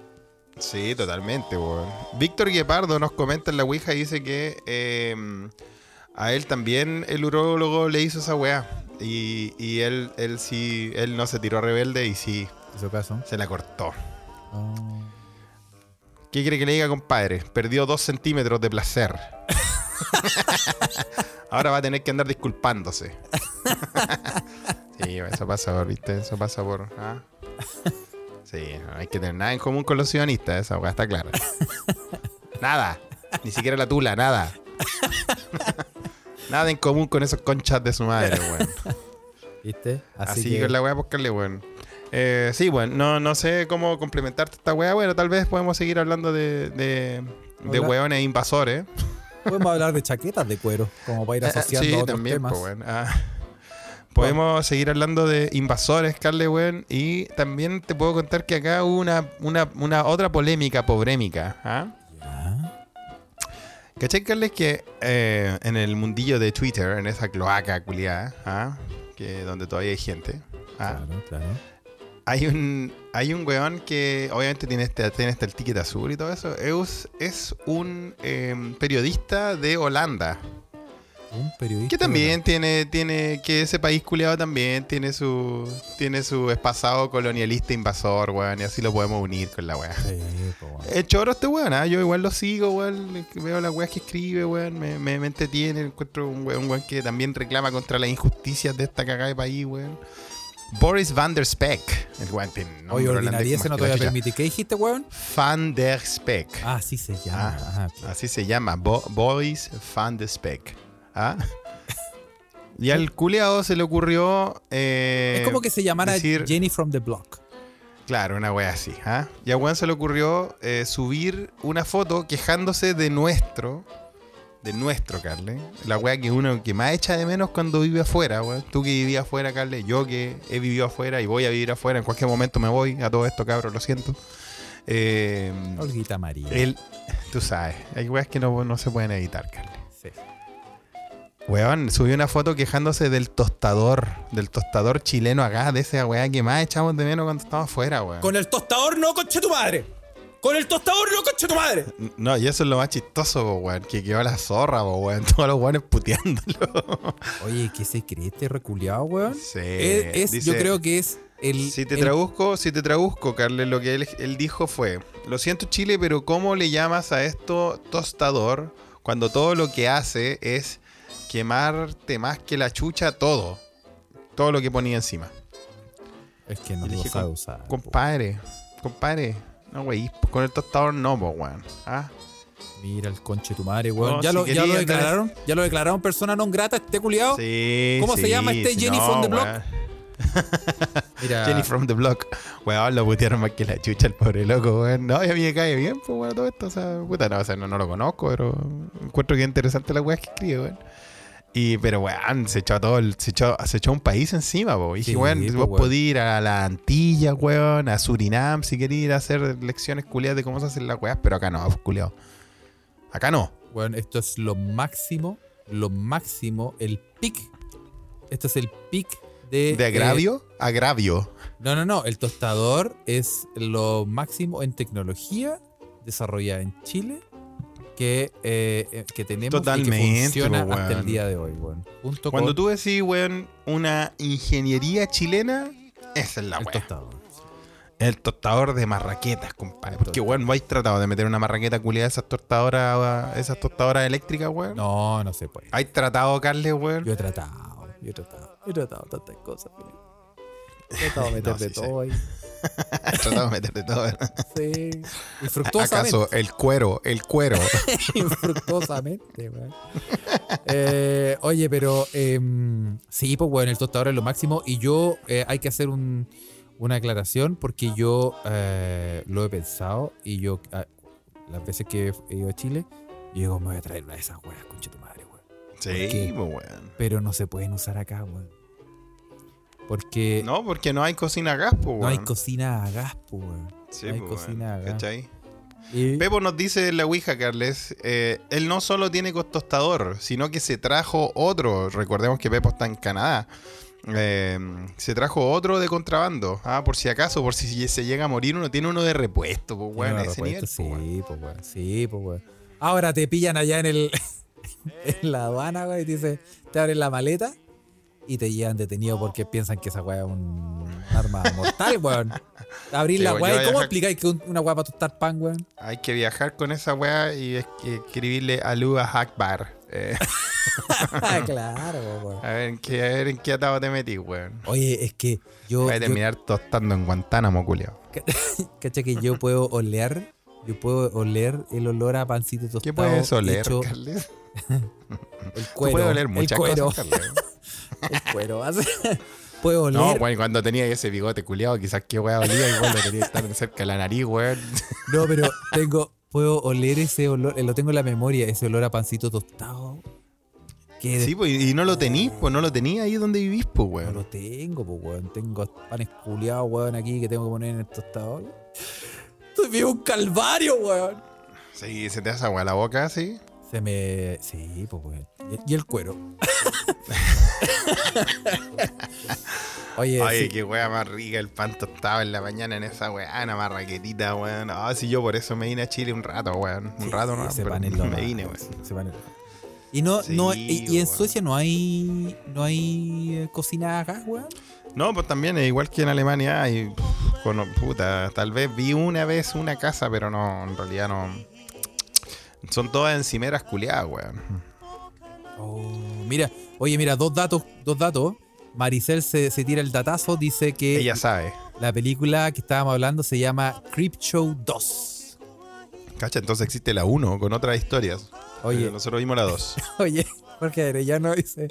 Sí, totalmente, weón. Víctor Guepardo nos comenta en la Ouija y dice que eh, a él también el urólogo le hizo esa weá. Y, y él, él sí, él no se tiró rebelde y sí, Hizo caso. se la cortó. Oh. ¿Qué quiere que le diga, compadre? Perdió dos centímetros de placer. (laughs) Ahora va a tener que andar disculpándose. (laughs) sí, eso pasa por, ¿viste? Eso pasa por. ¿ah? Sí, no hay que tener nada en común con los sionistas, esa weá está clara. (laughs) Nada. Ni siquiera la tula, nada. (laughs) nada en común con esos conchas de su madre, weón. ¿Viste? Así, Así, que que. la weá buscarle, weón. Eh, sí, bueno, no, no sé cómo complementarte esta weá. Bueno, tal vez podemos seguir hablando de, de, de weones invasores. Podemos hablar de chaquetas de cuero, como para ir (laughs) Eh, asociando sí, a otros también, temas. pues, weón. Ah. Podemos seguir hablando de invasores, Carle, weón. Y también te puedo contar que acá hubo una, una, una otra polémica pobrémica. ¿ah? ¿Cachai, Carles, que eh, en el mundillo de Twitter, en esa cloaca culiada, ¿ah? que donde todavía hay gente, ¿ah? Claro, claro. hay un hay un weón que obviamente tiene este, tiene este el ticket azul y todo eso. Es, es un eh, periodista de Holanda. Un periodista. Que también tiene, tiene, que ese país culiado también tiene su, tiene su pasado colonialista invasor, weón, y así lo podemos unir con la weá. Sí. Es choro este weón, ¿ah? yo igual lo sigo, weón, veo las weas que escribe, weón, me, me, me entretiene, encuentro un weón, un weón que también reclama contra las injusticias de esta cagada de país, weón. Boris van der Speck, el weón tiene nombre Oye, ordinaria, ese no te voy a permitir. ¿Qué dijiste, weón? Van der Speck. Ah, sí se llama. Ah, Ajá, ok. Así se llama, Bo- Boris van der Speck. ¿Ah? Y al culeado se le ocurrió. eh, es como que se llamara decir- Jenny from the Block. Claro, una wea así. ¿ah? Y a Juan se le ocurrió eh, subir una foto quejándose de nuestro, de nuestro, Carle. La weá que uno que más echa de menos cuando vive afuera, weón. Tú que vivías afuera, Carle. Yo que he vivido afuera y voy a vivir afuera. En cualquier momento me voy a todo esto, cabrón, lo siento. Eh, Olguita María. el, tú sabes, hay weas que no, no se pueden evitar, Carle. Sí. Weón, subí una foto quejándose del tostador, del tostador chileno acá, de esa weá que más echamos de menos cuando estábamos afuera, weón. Con el tostador no, conche tu madre. Con el tostador no, conche tu madre. No, y eso es lo más chistoso, weón, que quedó la zorra, po, weón, (laughs) todos los weones puteándolo. Oye, ¿qué se cree este reculeado, weón? Sí, Es, es- dice- yo creo que es el. Si te el- traduzco, si te traduzco, Carles, lo que él, él dijo fue, lo siento Chile, pero ¿cómo le llamas a esto tostador cuando todo lo que hace es quemarte más que la chucha todo? Todo lo que ponía encima. Es que no lo dije, sabe "Com- usar. Compadre, compadre, no güey, con el tostador no, po, weón. ¿Ah? Mira el conche tu madre, weón. No, ya, si lo, ya lo andar- declararon. Ya lo declararon persona non grata, este culiado. Sí, ¿Cómo se llama este Jenny no, from the block? (laughs) (laughs) Mira. Jenny from the block. Weón, lo putearon más que la chucha el pobre loco, weón. No, y a mí me cae bien, pues, weón, todo esto. O sea, puta, no, o sea, no, no lo conozco, pero encuentro que es interesante la weá que escribe, weón. Y, pero, weón, se echó a todo el, se echó, se echó un país encima, po. Y dije, Sí, weón, pues, vos weón. podés ir a la Antilla, weón, a Surinam, si querés ir a hacer lecciones culiadas de cómo se hacen las weas, pero acá no, culiado. Acá no. Weón, esto es lo máximo. Lo máximo. El pic. Esto es el pic de. De eh, agravio, agravio. no, no, no. El tostador es lo máximo en tecnología desarrollada en Chile que, eh, eh, que tenemos y Totalmente, que funciona hasta el weón. día de hoy, weón. Junto Cuando con tú decís, weón, una ingeniería chilena, esa es la el tostador. El tostador de marraquetas, compadre. Porque, weón, ¿vais tratado de meter una marraqueta culiada a esas tostadoras, esas tostadoras eléctricas, weón? No, no se puede. ¿Hay tratado, Carles, weón? Yo he tratado, yo he tratado, he tratado tantas cosas, Felipe. He tratado de meter (laughs) No, de sí, sí. todo ahí. (laughs) ¿Has tratado de meter de todo? Sí. (laughs) Infructuosamente. ¿Acaso el cuero, el cuero? Infructuosamente, weón. Eh, oye, pero em, sí, pues bueno, el tostador es lo máximo. Y yo eh, hay que hacer un- una aclaración porque yo eh, lo he pensado y yo ah, las veces que he ido a Chile, yo digo, me voy a traer una de esas weas, conche tu madre, weón. Sí, pues, weón. Pero no se pueden usar acá, weón. Porque no, No, porque no hay cocina a gas, weón. hay cocina a gas, weón. Sí, no hay cocina weón. a gas. ¿Cachai? Y- Pepo nos dice en la Ouija, Carles, eh, él no solo tiene tostador, sino que se trajo otro. Recordemos que Pepo está en Canadá. Eh, se trajo otro de contrabando. Ah, por si acaso, por si se llega a morir, uno tiene uno de repuesto, pues, weón, ese repuesto, nivel, weón. Sí, pues, weón. Sí, pues, weón. Ahora te pillan allá en el (laughs) en la aduana, güey, y te dice, te abren la maleta y te llevan detenido porque piensan que esa weá es un arma mortal, weón. Abrir Sí, la weá, yo ¿y cómo explicáis que un- una weá para tostar pan, weón? Hay que viajar con esa weá y es- y escribirle Alúa Akbar. Eh, (laughs) claro, weón. a, ver en qué, a ver en qué atado te metí, weón. Oye, es que yo, Voy a yo terminar tostando en Guantánamo, culiao. (laughs) cacha que yo puedo oler, yo puedo oler el olor a pancito tostado. ¿Qué puedes oler, hecho Carles? (laughs) el cuero, puedes oler el muchas cuero, cosas, Carles. (laughs) el cuero. (laughs) puedo oler No, weón, cuando tenía ese bigote culiado, quizás qué weá olía, igual lo tenía que estar cerca de la nariz, weón. No, pero tengo, puedo oler ese olor, eh, lo tengo en la memoria, ese olor a pancito tostado. Que Sí, pues, y no lo tenís, pues no lo tenía ahí donde vivís, pues, no weón. lo tengo, pues, weón. Tengo panes culiados, weón, aquí que tengo que poner en el tostador. Estoy vivo un calvario, weón. Sí, se te hace agua la boca, sí. Se me. Sí, pues, weón. Y, y el cuero. (laughs) Oye, sí, qué weá más rica el pan tostado en la mañana en esa weá, una marraquetita, weón. Ah, sí, yo por eso me vine a Chile un rato, weón. Un sí, rato, no, ese pero me vine, weón, sí, lo más. Y no, Sí, no, y, y en. Suecia no hay. no hay eh, cocina a gas, weón. No, pues también, es igual que en Alemania, hay, pff, con- puta, tal vez vi una vez una casa, pero no, en realidad no. Son todas encimeras culiadas, weón. Oh, mira, oye, mira, dos datos, dos datos. Maricel se, se tira el datazo, dice que Ella sabe. la película que estábamos hablando se llama Creep Show 2. Cacha, entonces existe la 1 con otras historias. Oye. Nosotros vimos la 2. (laughs) Oye, Jorge Arellano dice,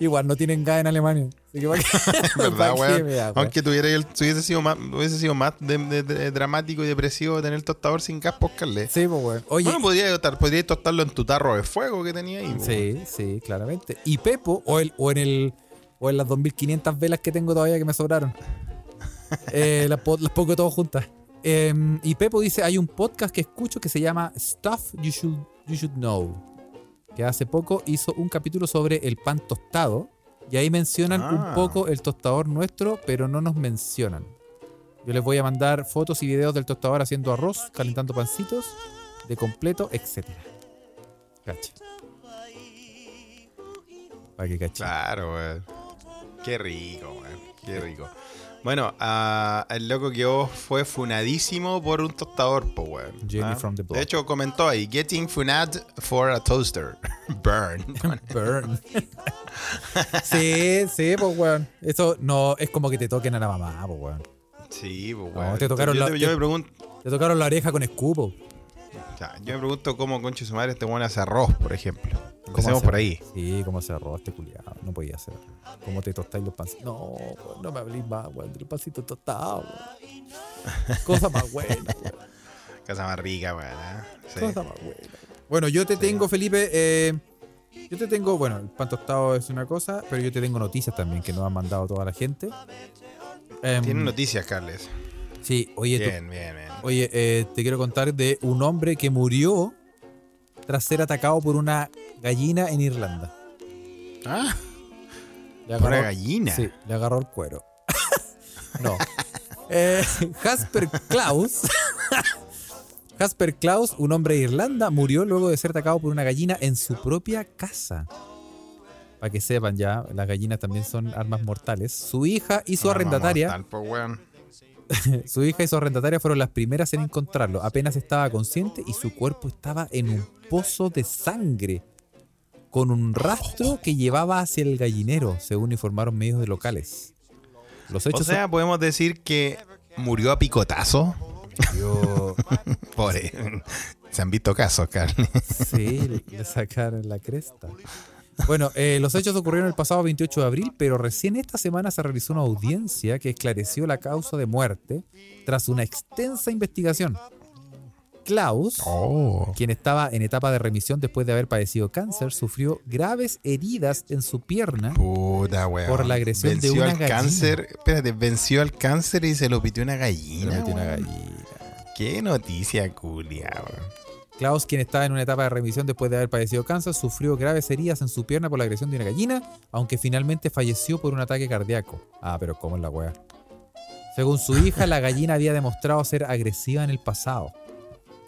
Igual no tienen gas en Alemania. Así que ¿para qué- (laughs) ¿Verdad, ¿para qué weón? me da, weón? Aunque tuviera el, hubiese sido más, hubiese sido más de- de- de- dramático y depresivo tener el tostador sin gas, Carle. Sí, pues, weón. Oye, Bueno, podría, tostar- podría tostarlo en tu tarro de fuego que tenía ahí. pues. sí, sí, claramente. Y Pepo, o, el, o en el o en las 2500 velas que tengo todavía que me sobraron. (laughs) Eh, las, po- las pongo todas juntas. Eh, y Pepo dice, hay un podcast que escucho que se llama Stuff You Should, you should Know. Que hace poco hizo un capítulo sobre el pan tostado. Y ahí mencionan Ah. un poco el tostador nuestro, pero no nos mencionan. Yo les voy a mandar fotos y videos del tostador haciendo arroz, calentando pancitos, de completo, etc. Cacha. Para que cache. Claro, weón. Qué rico, weón. Qué rico. Bueno, ah, el loco que vos fue funadísimo por un tostador, po, weón. Jenny Ah. from the block. De hecho, comentó ahí, getting funad for a toaster. (laughs) Burn. (laughs) Burn. sí, sí, pues, weón. Eso no es como que te toquen a la mamá, pues, weón. sí, pues, No, weón. te tocaron yo, la- te- yo me pregunto, Te tocaron la oreja con escupo. Sea, yo me pregunto cómo conche su madre este weón hace arroz, por ejemplo. ¿Cómo Empecemos hace- por ahí. Sí, cómo se arroz este culiado. No podía hacer. ¿Cómo te tostáis los pancitos? No, no me hablé más, weón. Del pancito tostado. Cosa más buena, weón. (laughs) Casa más rica, weón. ¿eh? Sí. Cosa más buena. Bueno, yo te tengo, Felipe. eh, yo te tengo, bueno, el pan tostado es una cosa, pero yo te tengo noticias también que nos han mandado toda la gente. Em, Tienen noticias, Carles. Sí, oye, tú- Bien, bien, bien. Oye, eh, te quiero contar de un hombre que murió tras ser atacado por una gallina en Irlanda. Ah, Le por una gallina. Sí, le agarró el cuero. (laughs) no. Eh, Jasper Klaus. (laughs) Jasper Klaus, un hombre de Irlanda, murió luego de ser atacado por una gallina en su propia casa. Para que sepan ya, las gallinas también son armas mortales. Su hija y su arrendataria. (laughs) Su hija y su arrendataria fueron las primeras en encontrarlo. Apenas estaba consciente y su cuerpo estaba en un pozo de sangre, con un rastro que llevaba hacia el gallinero, según informaron medios locales. Los O hechos sea, podemos decir que murió a picotazo. son- Yo- Pobre. Se han visto casos, Carles. sí, le sacaron la cresta. Bueno, eh, los hechos ocurrieron el pasado 28 de abril, pero recién esta semana se realizó una audiencia que esclareció la causa de muerte tras una extensa investigación. Klaus, Oh. quien estaba en etapa de remisión después de haber padecido cáncer, sufrió graves heridas en su pierna. Puta. Por la agresión de una al gallina. cáncer. Espérate, venció al cáncer y se lo pitió una gallina. Una gallina. Qué noticia culia, weón. Klaus, quien estaba en una etapa de remisión después de haber padecido cáncer, sufrió graves heridas en su pierna por la agresión de una gallina, aunque finalmente falleció por un ataque cardíaco. Ah, pero ¿cómo es la wea? Según su hija, la gallina había demostrado ser agresiva en el pasado,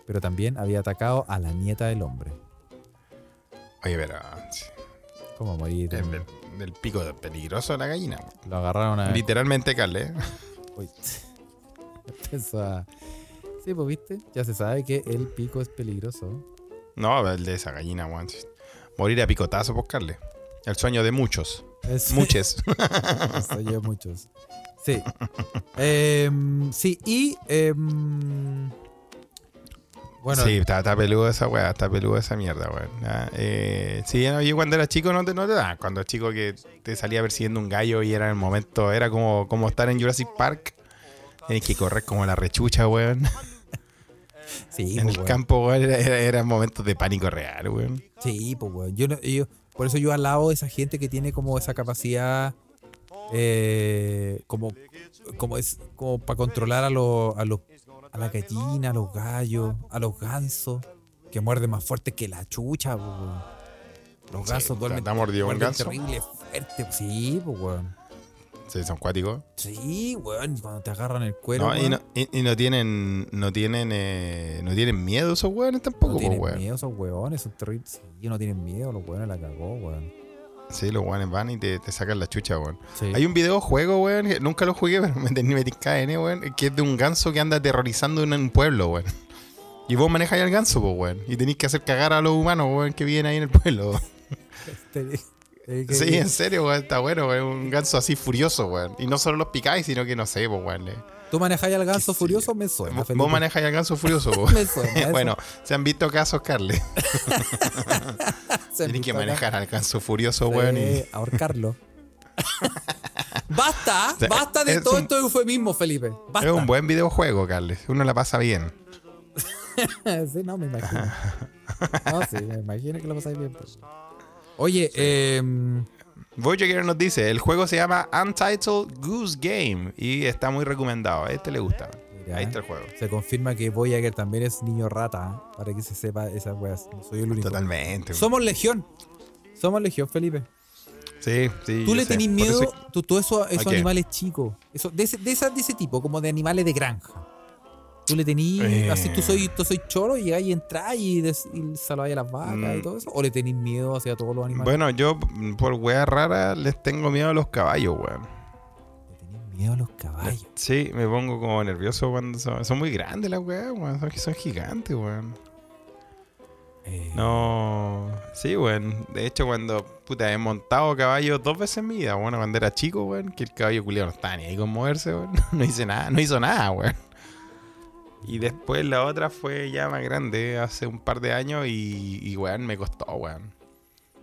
pero también había atacado a la nieta del hombre. Oye, pero. ¿Cómo morir? Del, pico peligroso de la gallina. Lo agarraron a... Literalmente, Carles. Uy. (laughs) Empezó a- Sí, pues viste, ya se sabe que el pico es peligroso. No, el de esa gallina, weón. Morir a picotazo, pues, Carles. El sueño de muchos. Es- Muchos. Eso yo muchos. Sí. Em, sí, y. em, bueno, sí, está, está peludo esa weá, está peludo esa mierda, weón. Ah, eh, sí, yo cuando era chico no te, no te da. Cuando era chico que te salía persiguiendo un gallo y era el momento, era como, como estar en Jurassic Park. Tienes que correr como la rechucha, weón. (laughs) sí, en pues, el weón. campo, weón, era, eran momentos de pánico real, weón. Sí, pues, weón. Yo, no- yo- por eso yo al lado de esa gente que tiene como esa capacidad. eh, como, como es como para controlar a los a los a la gallina, a los gallos, a los gansos, que muerden más fuerte que la chucha, pues, weón. Los Sí, gansos ¿te- duermen, ha mordido un muerden ganso? terrible fuerte. Sí, pues, weón. Sí, son cuáticos. Sí, weón, cuando te agarran el cuero. No, y, no, y- y no tienen, no tienen, eh, no tienen miedo esos weones tampoco, no tienen weón. miedo esos weones, son terribles. Sí, no tienen miedo, los weones la cagó, weón. Sí, los weones van y te, te sacan la chucha, weón. Sí. Hay un videojuego, weón, que nunca lo jugué, (laughs) pero me tenía me tinca N, weón, que es de un ganso que anda aterrorizando en un pueblo, weón. Y vos manejáis al ganso, pues, weón. Y tenéis que hacer cagar a los humanos, weón, que viven ahí en el pueblo. (laughs) Este- Sí, en serio, weón, está bueno, weón. Un ganso así furioso, weón. Y no solo los picáis, sino que no sé, pues, weón. Le, ¿Tú manejáis al ganso furioso? Me suena. Vos Felipe. manejas el ganso (laughs) furioso, vos. Me suena (laughs) bueno, se han visto casos, (laughs) han Tienes que manejar al ganso furioso, weón. y- ahorcarlo. basta, sea, basta de es todo un- estos eufemismos, Felipe. Basta. Es un buen videojuego, Carly. Uno la pasa bien. sí, no, me imagino. No, sí, me imagino que lo pasáis bien. pues. Oye, eh, Voyager nos dice, el juego se llama Untitled Goose Game y está muy recomendado. A este le gusta. Mira. Ahí está el juego. se confirma que Voyager también es niño rata, ¿eh? para que se sepa esas weas. No soy el único. Totalmente. Somos legión. Somos legión, Felipe. Sí, sí. ¿Tú le tenés miedo? eso- Tú, tú esos, esos ¿A qué? animales chicos. Eso, de, ese, de, esa- de ese tipo, como de animales de granja. Tú le tenís, Eh. así tú soy, tú soy choro y llegáis y des- y saludáis a las vacas y Mm. todo eso. ¿O le tenés miedo hacia todos los animales? Bueno, yo por weas raras les tengo miedo a los caballos, weón. Le tenés miedo a los caballos. Sí, me pongo como nervioso cuando son, son muy grandes las weas, weón. Son, son gigantes, weón. Eh, No, sí, weón. De hecho, cuando puta, he montado caballos dos veces en mi vida, bueno, cuando era chico, weón, que el caballo culiado no estaba ni ahí con moverse, weón. (laughs) No hice nada, no hizo nada, weón. Y después la otra fue ya más grande, hace un par de años, y, y weón, me costó, weón.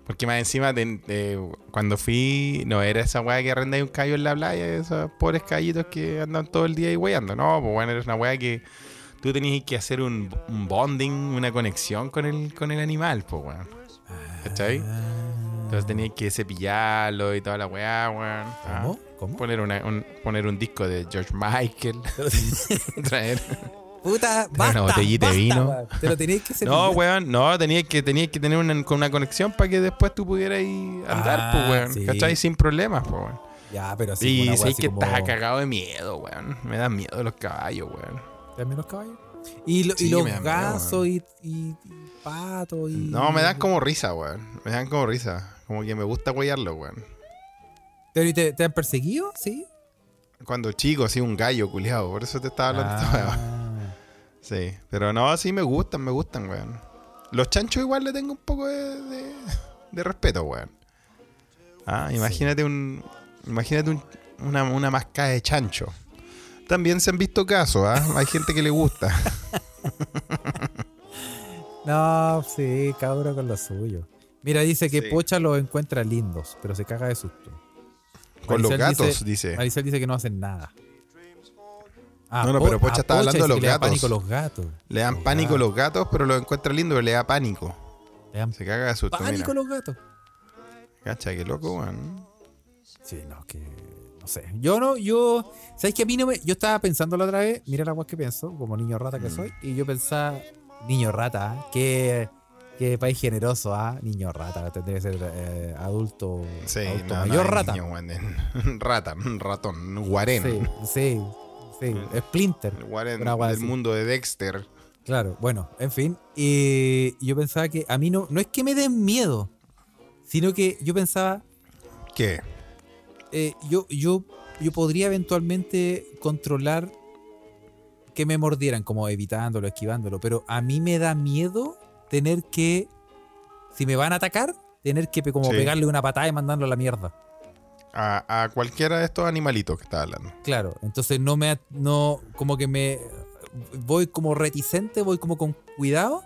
Porque más encima, de, de- cuando fui, no era esa weá que arrendáis un caballo en la playa, esos pobres caballitos que andan todo el día ahí weyando. No, pues bueno, era una weá que tú tenías que hacer un, un bonding, una conexión con el, con el animal, pues weón. ¿Cachai? Entonces tenías que cepillarlo y toda la weá, weón. Ah, ¿Cómo? ¿Cómo? Poner, una- un, poner un disco de George Michael. (laughs) (laughs) Traer. Puta, una basta, botellita de basta, vino. weón. Te lo tenéis que (laughs) No, weón, no, tenías que, tenías que tener una, con una conexión para que después tú pudieras ir a andar, Ah, pues, weón. sí. ¿Cachai? Sin problemas, pues, weón. Ya, pero así. Y una sé que como- estás cagado de miedo, weón. Me dan miedo los caballos, weón. ¿También los caballos? Y, lo- y Sí, los miedo, gansos y, y, y patos y... No, me dan como risa, weón. Me dan como risa. Como que me gusta huellarlo, weón. ¿Pero y te, te han perseguido? ¿Sí? Cuando chico, así un gallo culiado. Por eso te estaba hablando de esta. Ah, Sí, pero no, sí me gustan, me gustan, weón. Los chanchos igual le tengo un poco de, de, de respeto, weón. Ah, imagínate un. Imagínate un- una, una mascada de chancho. También se han visto casos, ¿ah? Hay gente que le gusta. (laughs) No, sí, uno con lo suyo. Mira, dice que Sí. Pocha los encuentra lindos, pero se caga de susto. Con los gatos, dice. Maricel dice que no hacen nada. Ah, No, no, pero Pocha ah, estaba hablando de los que le da gatos. pánico a los gatos. Le dan Los pánico gatos. los gatos, pero los encuentra lindo, pero le da pánico. Le dan Se caga de susto, pánico a mira. los gatos. Cacha, qué loco, weón. Sí, no, que. No sé. Yo no, yo. ¿Sabes que a mí no me. Yo estaba pensando la otra vez, mira la guas que pienso, como niño rata que Mm. soy, y yo pensaba, niño rata, ¿ah? qué, qué país generoso, ¿ah? Niño rata, debe ser eh, adulto, Sí, adulto no, mayor no, rata. niño. (laughs) Rata, ratón, guarén. Sí, sí, sí, Splinter, El del mundo de Dexter. claro, bueno, en fin. Y yo pensaba que a mí no, no es que me den miedo, sino que yo pensaba, ¿Qué? eh, yo, yo, yo podría eventualmente controlar que me mordieran, como evitándolo, esquivándolo, pero a mí me da miedo tener que, si me van a atacar, tener que como Sí. pegarle una patada y mandarlo a la mierda. A, a cualquiera de estos animalitos que está hablando. Claro, entonces no me, no, como que me, voy como reticente, voy como con cuidado,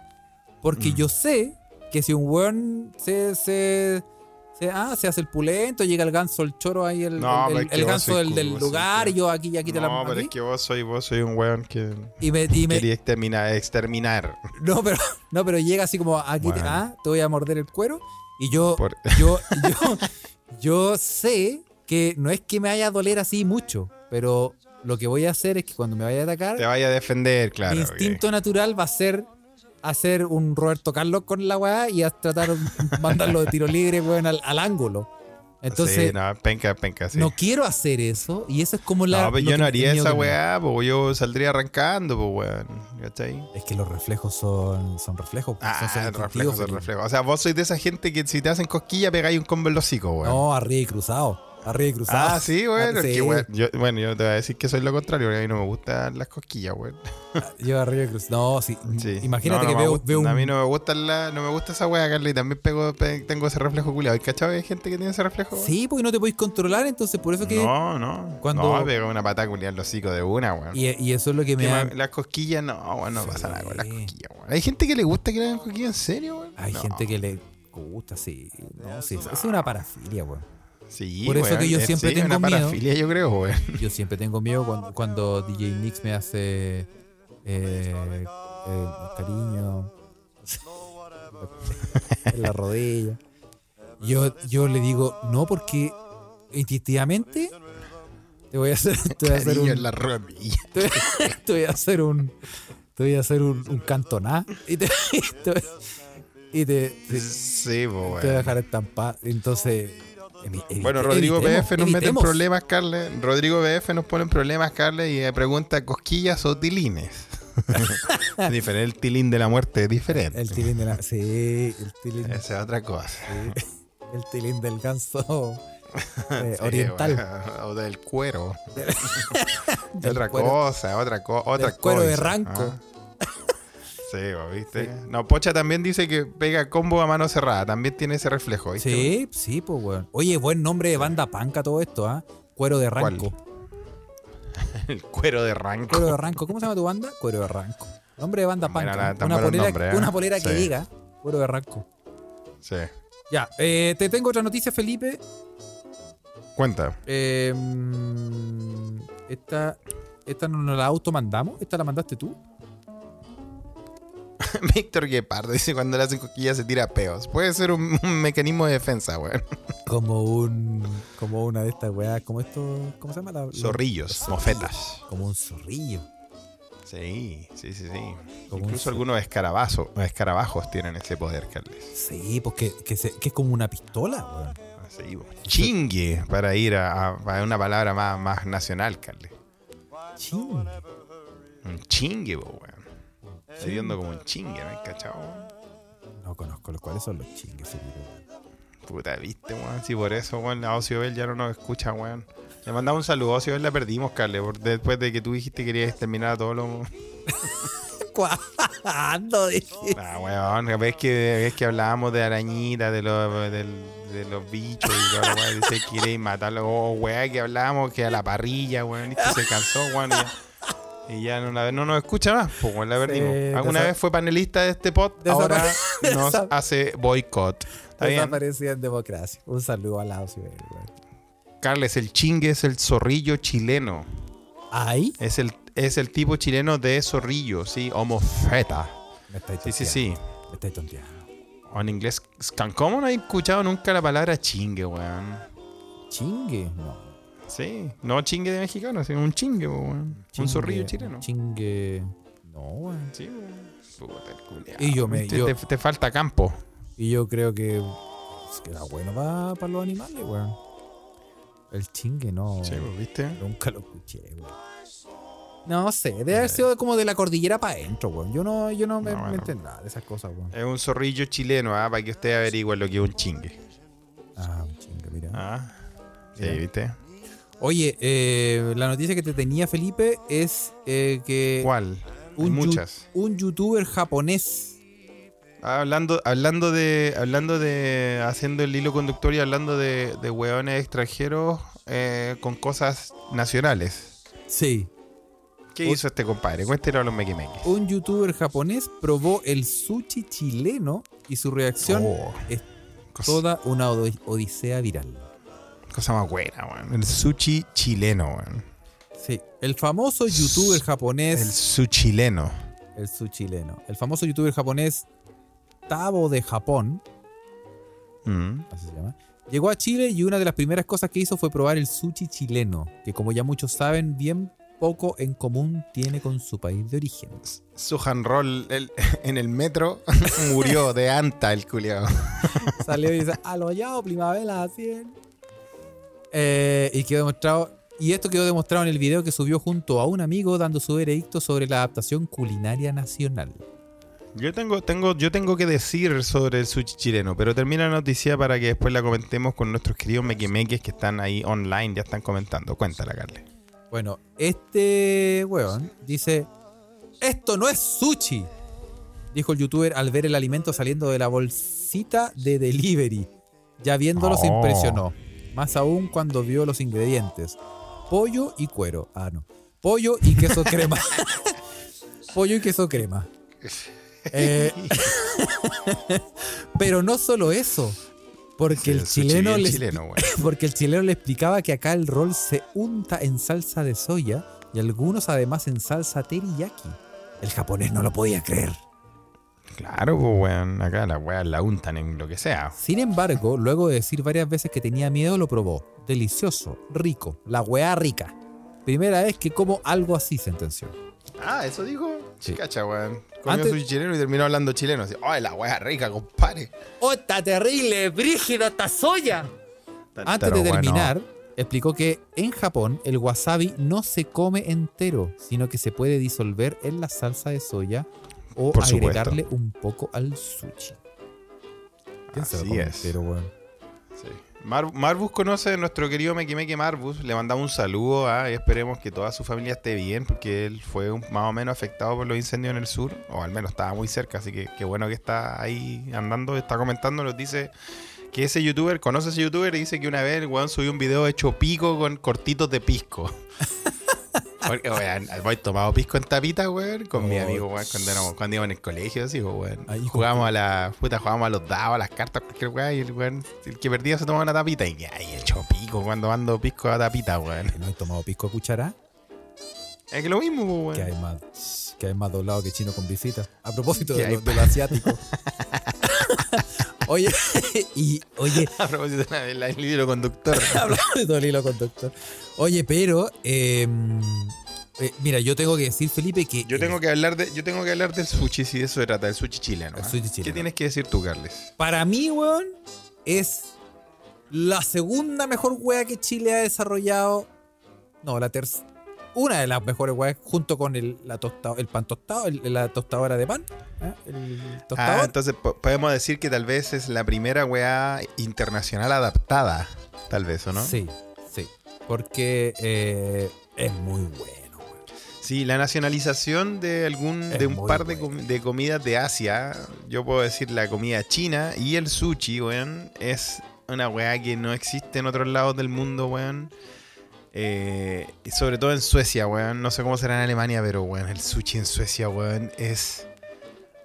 porque Mm. yo sé que si un weón se, se, se, ah, se hace el pulento, llega el ganso, el choro ahí, el, No, el- el, el ganso del, del lugar, y yo aquí, ya aquí te la No, pero aquí, es que vos soy, vos soy un weón que y me, y me- quería exterminar, exterminar. (laughs) no, pero, no, pero llega así como aquí te, Bueno. ah, te voy a morder el cuero, y yo, Por- yo, (laughs) yo, yo sé que no es que me vaya a doler así mucho, pero lo que voy a hacer es que cuando me vaya a atacar, Te vaya a defender, claro. mi instinto natural va a ser hacer un Roberto Carlos con la weá y a tratar de mandarlo de tiro libre, weón, al, al ángulo. Entonces, Sí, no, penca, penca, sí. no quiero hacer eso y eso es como la. No, pero yo no haría esa weá, pues yo saldría arrancando, pues weón. ¿Cachai? Es que los reflejos son, son reflejos. son Ah, instintivos, reflejos, Felipe. reflejos. O sea, vos sois de esa gente que si te hacen cosquilla pegáis un combo en los hocico, weón. No, arriba y cruzado. Arriba y cruzado. Ah, sí, bueno. Ah, sí. weón, yo, bueno, yo te voy a decir que soy lo contrario, porque a mí no me gustan las cosquillas, weón. Yo arriba y cruzado. No, sí. (laughs) Sí. Imagínate No, no que veo, gusta- veo un. A mí no me gusta la, no me gusta esa wea, Carly. y También pego, pe- tengo ese reflejo culiado. ¿Hay cachado hay gente que tiene ese reflejo? Sí, porque no te podéis controlar, entonces por eso que. No, no. cuando- No, pega una patada culiada en los hocico de una, weón. Y, y eso es lo que me Que da. ma- Las cosquillas, no, weón, no pasa nada con las cosquillas, weón. Hay gente que le gusta que le hagan cosquillas en serio, weón. Hay No. gente que le gusta, sí. No, sí, es una parafilia, weón. Sí, Por eso que yo siempre sí, tengo una miedo. yo creo, weón. (laughs) Yo siempre tengo miedo cuando, cuando DJ Nix me hace eh, eh, cariño en la rodilla. Yo, yo le digo, no, porque instintivamente te voy a hacer, te voy a hacer un, en la rodilla. (laughs) te voy a- te voy a hacer un te voy a hacer un, un cantoná y te, (laughs) y te, y te- te- voy a dejar estampar. Entonces, Bueno, Rodrigo evitemos, BF nos mete en problemas, Carles. Rodrigo BF nos pone en problemas, Carles, y me pregunta cosquillas o tilines. (laughs) diferente, el tilín de la muerte es diferente. El tilín de la. Sí, el tilín. Esa es otra cosa. sí, el tilín del ganso (laughs) eh, Sí, oriental. o del cuero. (laughs) Del otra cuero- cosa, otra, co otra del cuero de cosa, ranco. ¿ah? No, Pocha también dice que pega combo a mano cerrada. También tiene ese reflejo, ¿viste? Sí, sí, pues, weón. Oye, buen nombre de banda panca todo esto, ¿ah? Cuero de ¿Cuál? ranco. (laughs) El cuero de ranco. Cuero de ranco. ¿Cómo se llama tu banda? Cuero de ranco. Nombre de banda panca. una, polera, nombres, ¿eh? una polera que diga cuero de ranco. Sí. Ya, eh, te tengo otra noticia, Felipe. Cuenta. Mm, esta, esta no nos la automandamos. Esta la mandaste tú. (laughs) Víctor Guepardo dice cuando le hacen cosquillas se tira peos. Puede ser un, (laughs) un mecanismo de defensa, weón. Como un. Como una de estas weas. Como esto. ¿Cómo se llama? La, Zorrillos, los mofetas. Como un zorrillo. Sí, sí, sí, sí. Como Incluso algunos escarabazos, escarabajos tienen ese poder, Carles. Sí, porque que, se- que es como una pistola, weón. Bo. Chingue, para ir a, una palabra más, más nacional, Carles. Ching. Un chingue, weón. Estoy viendo como un chingue, ¿no? ¿Cachao? No conozco los cuáles son los chingues. Puta, viste, weón. Sí, por eso, weón, la Ocio Bell ya no nos escucha, weón. Le mandamos un saludo, Ocio Bell la perdimos, Carles, por- después de que tú dijiste que querías exterminar a todos los... (laughs) ¿Cuándo? Ah, weón, ves que, ves que hablábamos de arañitas, de los, de los bichos y todo, weón. Dice que queréis matarlo. Oh, weón, que hablábamos que a la parrilla, weón. Y se cansó, weón. Y ya, y ya no, la- no nos escucha más, pues, la perdimos. Sí, Alguna vez fue panelista de este pod, ahora (laughs) nos hace boicot. Desaparecía en democracia. Un saludo a la. Carles, el chingue es el zorrillo chileno. ¿Ahí? Es el, es el tipo chileno de zorrillo, sí, homofeta. Me estáis Sí, sí, sí. Me estáis tonteando. O en inglés, ¿cómo no he escuchado nunca la palabra chingue, weón? ¿Chingue? No. Sí, no chingue de mexicano, sino un chingue, po, weón. Un zorrillo chileno. Chingue. No, weón. Sí, weón. Puta Y yo me- Te, te falta campo. Y yo creo que. Es que era bueno para los animales, weón. El chingue, no. Sí, pues, ¿viste? Nunca lo escuché, weón. No sé, debe haber sido como de la cordillera para adentro, weón. Yo no, yo no me, No, me bueno. entiendo nada de esas cosas, weón. Es un zorrillo chileno, ¿ah? Para que usted averigüe lo que es un chingue. Ah, un chingue, mira. ¿Ah? Sí, Mira. ¿viste? Oye, eh, la noticia que te tenía, Felipe, es eh, que ¿Cuál? Un, muchas. un youtuber japonés. Ah, Hablando, hablando de, hablando de, haciendo el hilo conductor y hablando de, de hueones extranjeros eh, con cosas nacionales. Sí. ¿Qué Un- hizo este compadre? Cuéntelo a los mequimequis. Un youtuber japonés probó el sushi chileno y su reacción Oh, es toda una odi- odisea viral. Cosa más buena, weón. El sushi chileno, weón. Sí, el famoso youtuber El japonés, suchileno. el sushi chileno, el famoso youtuber japonés Tabo de Japón, Mm. así se llama, llegó a Chile y una de las primeras cosas que hizo fue probar el sushi chileno, que como ya muchos saben, bien poco en común tiene con su país de origen. Su el- (laughs) en el metro (laughs) murió de anta el culiao. Salió y dice, aloyado, primavera, 100. Eh, y quedó demostrado. Y esto quedó demostrado en el video que subió junto a un amigo dando su veredicto sobre la adaptación culinaria nacional. Yo tengo, tengo, yo tengo que decir sobre el sushi chileno, pero termina la noticia para que después la comentemos con nuestros queridos mequimeques que están ahí online, ya están comentando. Cuéntala, Carle. Bueno, este weón dice: Esto no es sushi. Dijo el youtuber al ver el alimento saliendo de la bolsita de delivery. Ya viéndolo se Oh. impresionó. Más aún cuando vio los ingredientes: pollo y cuero. Ah, no. Pollo y queso (laughs) crema. pollo y queso crema. Eh, (laughs) pero no solo eso. Porque Sí, el chileno le chileno, (laughs) porque el chileno le explicaba que acá el rol se unta en salsa de soya y algunos además en salsa teriyaki. El japonés no lo podía creer. Claro, pues, weón. Acá las weas la untan en lo que sea. Sin embargo, luego de decir varias veces que tenía miedo, lo probó. Delicioso, rico, la weá rica. Primera vez que como algo así, sentenció. Ah, ¿eso dijo? Sí. Cacha, weón. Comió Antes- sushi chileno y terminó hablando chileno. Así, ¡ay, la wea rica, compadre! ¡Oh, está terrible, brígido, esta soya! Antes de bueno, terminar, explicó que en Japón el wasabi no se come entero, sino que se puede disolver en la salsa de soya o Por supuesto. agregarle un poco al sushi. ¿Quién se lo Así es. entero, weón? Sí. Mar- Marvus conoce a nuestro querido Meki Marvus. Le mandamos un saludo ah, y esperemos que toda su familia esté bien porque él fue un- más o menos afectado por los incendios en el sur, o al menos estaba muy cerca, así que qué bueno que está ahí andando, está comentando, nos dice que ese youtuber, conoce a ese youtuber y dice que una vez el weón subió un video hecho pico con cortitos de pisco. (laughs) Porque, weón, ¿habéis tomado pisco en tapita, weón? Con mi Oh, amigo, weón, cuando, éramos, cuando íbamos en el colegio, así, pues, weón. Ahí, Jugábamos a la puta, jugábamos a los dados, a las cartas, cualquier weón, y el weón, el que perdía se tomaba una tapita. Y ahí hecho pico cuando ando pisco a tapita, weón. ¿Que ¿No he tomado pisco a cuchara? Es que lo mismo, pues, Que weón. hay más, que hay más doblado que chino con visita. A propósito Que de lo, de lo asiático. (laughs) oye, (laughs) y oye, (laughs) A propósito del del hilo conductor. (laughs) hablando de todo el hilo conductor. Oye, pero eh, eh, mira, yo tengo que decir, Felipe, que Yo tengo que hablar de, yo tengo que hablar del sushi, si de eso se trata, del sushi chileno. El ¿ah? sushi chileno. ¿Qué tienes que decir tú, Carles? para mí, weón, es la segunda mejor wea que Chile ha desarrollado. No, la tercera. Una de las mejores weas, junto con el, la tosta- el pan tostado, el- la tostadora de pan. ¿eh? El Ah, entonces po- podemos decir que tal vez es la primera weá internacional adaptada. Tal vez, ¿o no? Sí, sí. Porque eh, es muy bueno, weón. Sí, la nacionalización de algún Es de un par de, com- de comidas de Asia, yo puedo decir la comida china y el sushi, weón, es una weá que no existe en otros lados del mundo, weón. Eh, sobre todo en Suecia, weón. No sé cómo será en Alemania, pero weón, el sushi en Suecia, weón, es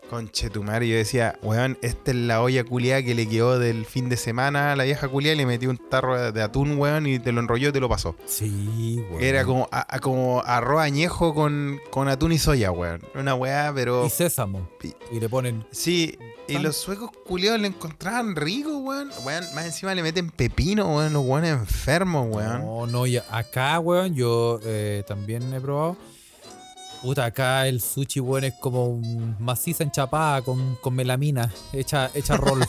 conchetumar. Y yo decía, weón, esta es la olla culiada que le quedó del fin de semana a la vieja culiada y le metió un tarro de, atún, weón, y te lo enrolló y te lo pasó. Sí, weón. Era como, a- a- como arroz añejo con, con atún y soya, weón. Una weá, pero. Y sésamo. Pi- Y le ponen. Sí, y los suecos culiados le encontraban rico, weón. Weón, más encima le meten pepino, weón. Los weones enfermos, weón. No, no, y acá, weón, yo eh, también he probado. Puta, acá el sushi, weón, es como maciza enchapada con, con melamina, hecha, hecha rol.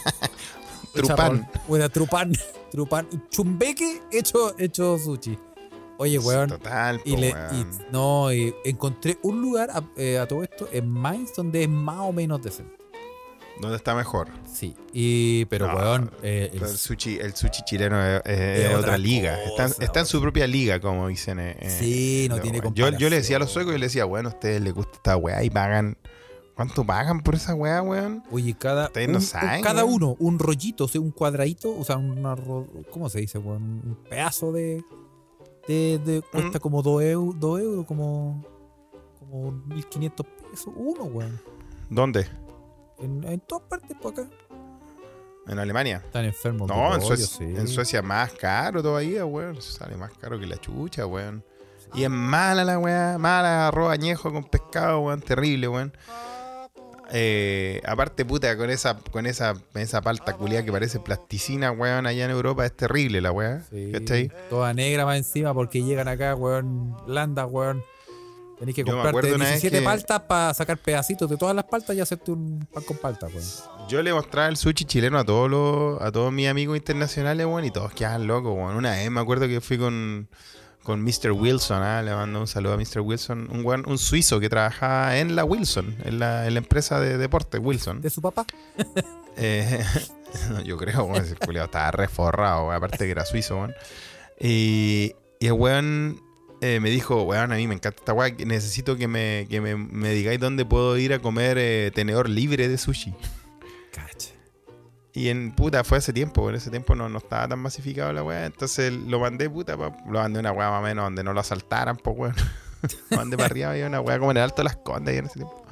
(laughs) Trupán. Weón, trupán. (laughs) Trupán. Chumbeque hecho, hecho sushi. Oye, weón. Total, Y, po, le, weón. y- no, y encontré un lugar a, eh, a todo esto en Mainz donde es más o menos decente. ¿Dónde está mejor? Sí. Y, pero, No, weón, eh, el- sushi, el sushi chileno es, es- otra, otra liga. Está, cosa, está en su propia liga, como dicen. eh, eh, Sí, no tiene yo, yo le decía a los suecos, yo le decía, bueno, a ustedes les gusta esta weá y pagan. ¿Cuánto pagan por esa weá, weón? Oye, cada, Ustedes un- no un- saben, cada weón. uno, un rollito, o sea, un cuadradito, o sea, una ¿cómo se dice, weón? Un pedazo de. de, de- cuesta como 2 euros, dos euros, como. como 1500 pesos, uno, weón. ¿Dónde? En, en todas partes por acá. ¿En Alemania? Están enfermos. No, en Suecia, sí. en Suecia más caro todavía, weón. Sale más caro que la chucha, weón. Y es mala la weá, mala arroz añejo con pescado, weón, terrible, weón. Eh, aparte, puta, con esa, con esa, esa palta culiada que parece plasticina, weón, allá en Europa es terrible la weá. Sí, ¿Cachai? Toda negra más encima porque llegan acá, weón, blanda, weón. Tenés que comprarte acuerdo una vez 17 que- paltas para sacar pedacitos de todas las paltas y hacerte un pan con palta, weón. Yo le mostraba el sushi chileno a todos los, a todos mis amigos internacionales, weón, y todos quedaban locos, weón. Una vez me acuerdo que fui con, con Mr. Wilson, ¿ah? le mando un saludo a Mr. Wilson, un, weón- un suizo que trabajaba en la Wilson, en la, en la empresa de deporte Wilson. De su papá. (laughs) Eh, (laughs) no, yo creo, weón, ese culiao estaba reforrado, weón, aparte que era suizo, weón. Y, y el weón eh, me dijo, weón, a mí me encanta esta weá, necesito que me, que me, me digáis dónde puedo ir a comer eh, tenedor libre de sushi. Cacha. Y en puta, fue hace tiempo, en ese tiempo no, no estaba tan masificado la weá. Entonces lo mandé, puta, pa- lo mandé a una weá más o menos donde no lo asaltaran, pues weón. (laughs) lo mandé para arriba y una weá como en el alto de las condes ahí en ese tiempo.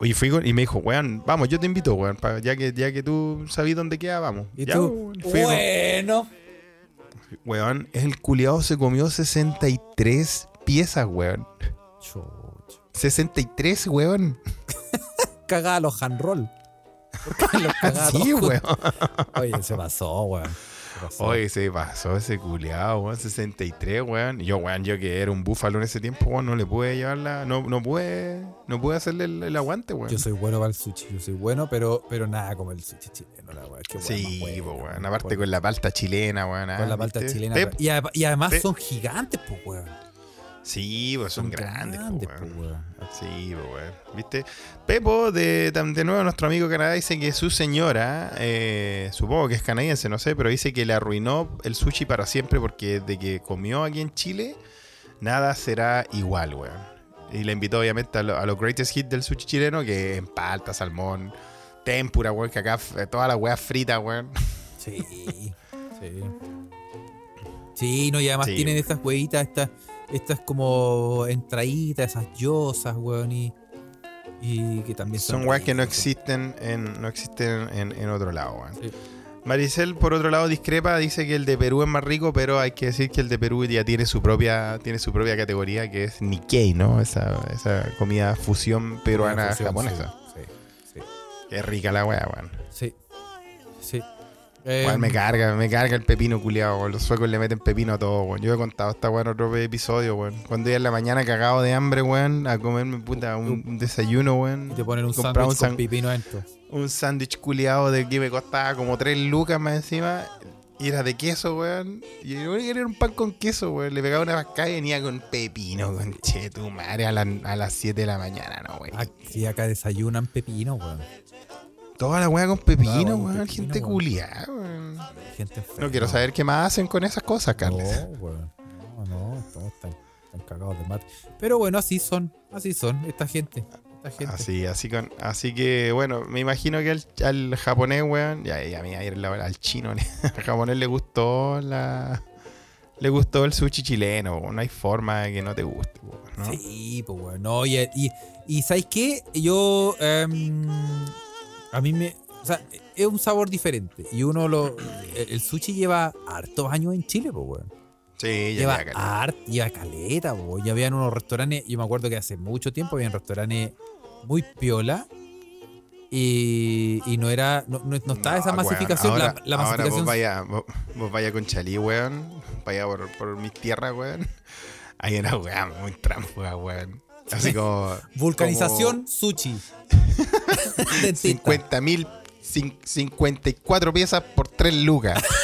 Y fui con- y me dijo, weón, vamos, yo te invito, weón, pa- ya que, ya que tú sabes dónde queda, vamos. ¿Y Ya, tú? weón, fui con- Bueno. Weón, el culiado se comió 63 piezas, weón. Chucha. 63, weón. (laughs) Cagaba los hand roll. ¿Por qué los (laughs) cagaba Sí, weón. Oye, se pasó, weón. Oye, se pasó ese culiado, weón, 63, weón. Yo, weón, yo que era un búfalo en ese tiempo, weón, no le pude llevarla, no, no pude, no pude hacerle el, el aguante, weón. Yo soy bueno para el sushi, yo soy bueno, pero, pero nada como el sushi chileno, la weá Sí, weón. weón. Aparte Con- con la palta chilena, weón. ah, con la palta ¿viste? chilena. Y, a- y además son gigantes, pues, weón. Sí, pues son, grandes, po, po, weón. weón. Sí, weón. ¿Viste? Pepo, de, de nuevo, nuestro amigo Canadá, dice que su señora, eh, supongo que es canadiense, no sé, pero dice que le arruinó el sushi para siempre porque de que comió aquí en Chile, nada será igual, weón. Y le invitó, obviamente, a, lo- a los greatest hits del sushi chileno, que en palta, salmón, tempura, weón, que acá f- todas las weas fritas, weón. (laughs) Sí, sí. Sí, no, y además Sí, tienen weón. estas huevitas, estas, estas como entraditas, esas yosas, weón, y, y que también son. Son weas que no existen en, no existen en, en otro lado, weón. Sí. Maricel, por otro lado, discrepa, dice que el de Perú es más rico, pero hay que decir que el de Perú ya tiene su propia, tiene su propia categoría, que es Nikkei, ¿no? Esa, esa comida fusión peruana Fusión, japonesa. Sí, sí, Qué rica la wea, weón. sí. sí. Weón, Em, me carga, me carga el pepino culiado. Los suecos le meten pepino a todo, weón. Yo he contado esta weón en otro episodio, weón. Cuando iba en la mañana cagado de hambre, weón, a comerme puta un, un desayuno, weón. Y te ponen un sándwich con san- pipino dentro. un sándwich culiado de que me costaba como 3 lucas más encima. Y era de queso, weón. Y yo quería era un pan con queso, weón. Le pegaba una vascada y venía con pepino, con che, tu madre, a, la- a las 7 de la mañana, no, weón. Aquí acá desayunan pepino, weón. Toda la weá con pepino, weón. Gente weón. culiada, weón. Gente enferma. No quiero saber qué más hacen con esas cosas, Carles. No, weón. No, no, todos están, están cagados de mate. Pero bueno, así son, así son, esta gente. Esta gente. Así, así con, así que bueno, me imagino que al, al japonés, weón, ya, ya, mira, al chino, (laughs) al japonés le gustó la, le gustó el sushi chileno, no hay forma de que no te guste, ¿no? Sí, pues bueno. No, y, y, y ¿sabes qué? Yo. em, a mí me. O sea, es un sabor diferente. Y uno lo. El, sushi lleva hartos años en Chile, pues, weón. Sí, ya, Lleva, caleta. hart, lleva caleta, po. Ya habían unos restaurantes. Yo me acuerdo que hace mucho tiempo habían restaurantes muy piola. Y, y no era. No, no- no estaba esa No, masificación. ahora, la, ahora masificación. vos vaya, vos, vos vaya con Chalí, weón, vaya por, por mis tierras, weón. Hay una weá muy tránsfuga, weón. Así (laughs) como. vulcanización sushi. Dentista. 50 mil, 54 piezas por 3 lucas. (laughs)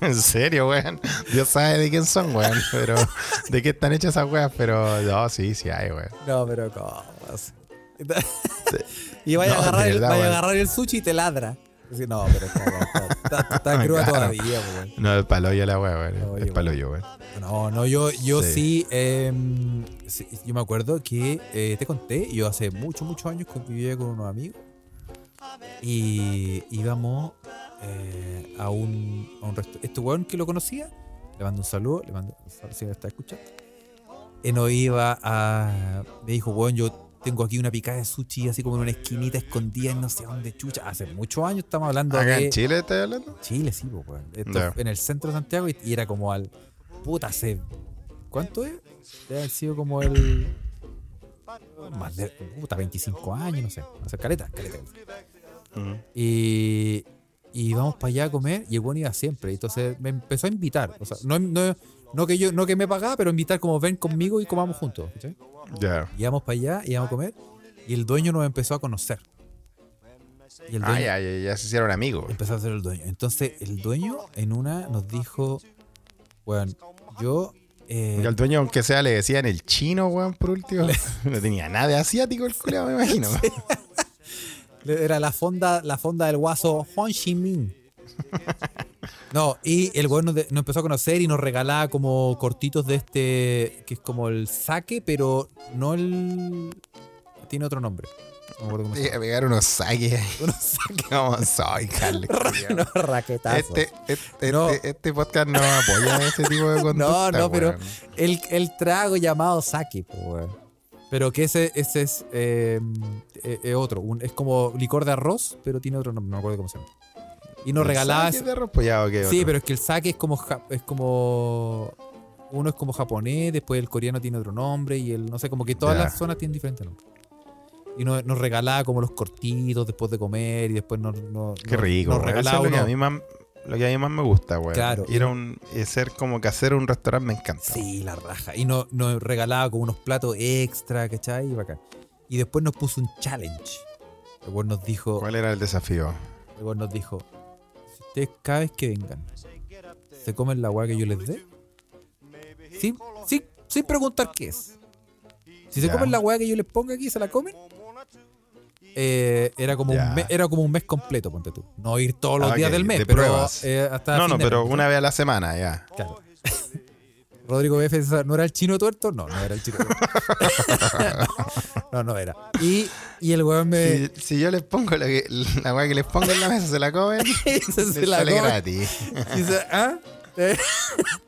En serio, weón. Dios sabe de quién son, weón. Pero de qué están hechas esas weas, pero no, sí, sí hay, weón. No, pero ¿cómo? (laughs) Y vaya, No, a, agarrar verdad, vaya a agarrar el sushi y te ladra. No, pero está, está, está (laughs) cruda Claro. todavía, pues, weón. No, es paloyo la wea, weón. Oye, Es paloyo, weón. No, no, yo, yo sí, Sí. em, sí, yo me acuerdo que eh, te conté, yo hace muchos, muchos años convivía con unos amigos y íbamos eh, a un, a un restaurante. Este weón que lo conocía, le mando un saludo, le mando un saludo si me está escuchando. Y no iba a. Me dijo, weón, yo tengo aquí una picada de sushi así como en una esquinita escondida en no sé dónde chucha. Hace muchos años estamos hablando ¿Acá de. en Chile estás hablando? Chile, sí, pues, weón. Esto Ya. en el centro de Santiago y, y era como al. Puta, hace. ¿Cuánto es? Debe haber sido como el. Más de. Puta, 25 años, no sé. Hace caleta, caleta. Y. Y vamos para allá a comer y el bueno iba siempre. Entonces me empezó a invitar. O sea, no, no, no que yo no que me pagaba, pero invitar como ven conmigo y comamos juntos. ¿cachai? Ya. Íbamos para allá, íbamos a comer y el dueño nos empezó a conocer. Y el dueño, Ah, ya, ya, ya se hicieron amigos. empezó a ser el dueño. Entonces, el dueño en una nos dijo, Weón, yo. eh, al dueño, aunque sea, le decían el chino, weón, por último. (laughs) No tenía nada de asiático el culiao, me imagino. (laughs) Era la fonda, la fonda del guaso Ho Chi Minh. (laughs) No, y el weón nos, de- nos empezó a conocer y nos regalaba como cortitos de este, que es como el saque, pero no el... Tiene otro nombre. No me acuerdo cómo se Sí, a pegar unos saques llama. (laughs) Unos saques, ¿Cómo soy, Carly? unos (laughs) raquetazos. Este, este, No. este, este podcast no apoya ese tipo de conducta. (laughs) No, no, pero el, el trago llamado sake, po, weón. Pero que ese, ese es eh, eh, eh, otro. un- es como licor de arroz, pero tiene otro nombre, no me acuerdo cómo se llama. Y nos ¿El regalaba... saque de arroz pollado o qué Sí, otro? pero es que el sake es como ja- es como uno es como japonés, después el coreano tiene otro nombre y el no sé, como que todas Ya. las zonas tienen diferentes nombres. Y nos, nos regalaba como los cortitos después de comer y después nos, nos- Qué rico, nos. Eso regalaba es lo que a mí más, lo que a mí más me gusta, weón. Claro, Ir a un, y ser como casero en un restaurante me encanta. Sí, la raja. Y nos, nos regalaba como unos platos extra, ¿cachai? Y bacán. Y después nos puso un challenge. El weón nos dijo, ¿Cuál era el desafío? el weón nos dijo, ustedes cada vez que vengan se comen la weá que yo les dé, sin, sin, sin preguntar qué es. Si se Ya. comen la weá que yo les ponga aquí, se la comen. eh, era, como Ya. un mes, era como un mes completo, ponte tú. No ir todos los Ah, días ok, del mes, de pero eh, hasta No, no, pero mes, una vez a la semana, ya. Claro. (laughs) Rodrigo BF ¿no era el chino tuerto? No, no era el chino tuerto. (laughs) no, no era. Y, y el weón me. Si, si yo les pongo la, que- la weá que les pongo en la mesa, se la comen, (laughs) se la sale gratis. Y dice, ¿ah? Te,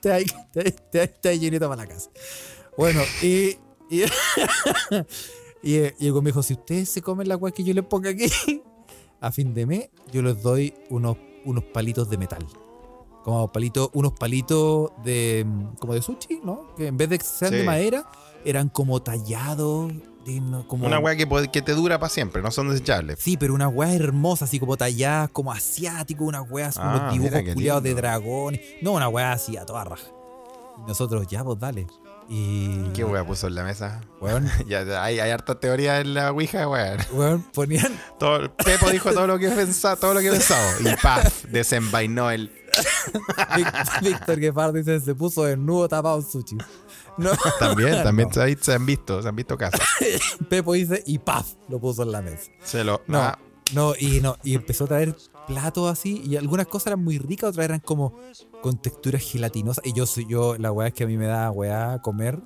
te, te, te, te llenito para la casa. Bueno, y. Y, (laughs) y, y el weón me dijo: si ustedes se comen la weá que yo les ponga aquí, a fin de mes, yo les doy unos, unos palitos de metal. Como palitos, unos palitos de. mm, como de sushi, ¿no? Que en vez de sean de madera, eran como tallados. de como, Una weá que, que te dura para siempre, no son desechables. Sí, pero una weá hermosa, así como talladas, como asiático, unas weas, Ah, unos dibujos culiados de dragones. No, una weá así a toda raja. Y nosotros, ya, pues dale. Y. ¿Qué weá puso en la mesa? Weón, (laughs) Ya, hay, hay harta teoría en la Ouija, weón. weón, ponían. Todo, Pepo dijo todo lo que pensaba, todo lo que pensaba. Y paf, desenvainó el. (laughs) Víctor Guepard dice: se puso desnudo tapado sushi. No, (laughs) También, también No. se, han- se han visto, se han visto casos. Pepo dice: y paf, lo puso en la mesa. Se lo. No, ah, no, y no, y empezó a traer platos así, y algunas cosas eran muy ricas, otras eran como con texturas gelatinosas. Y yo soy yo, la weá es que a mí me da weá comer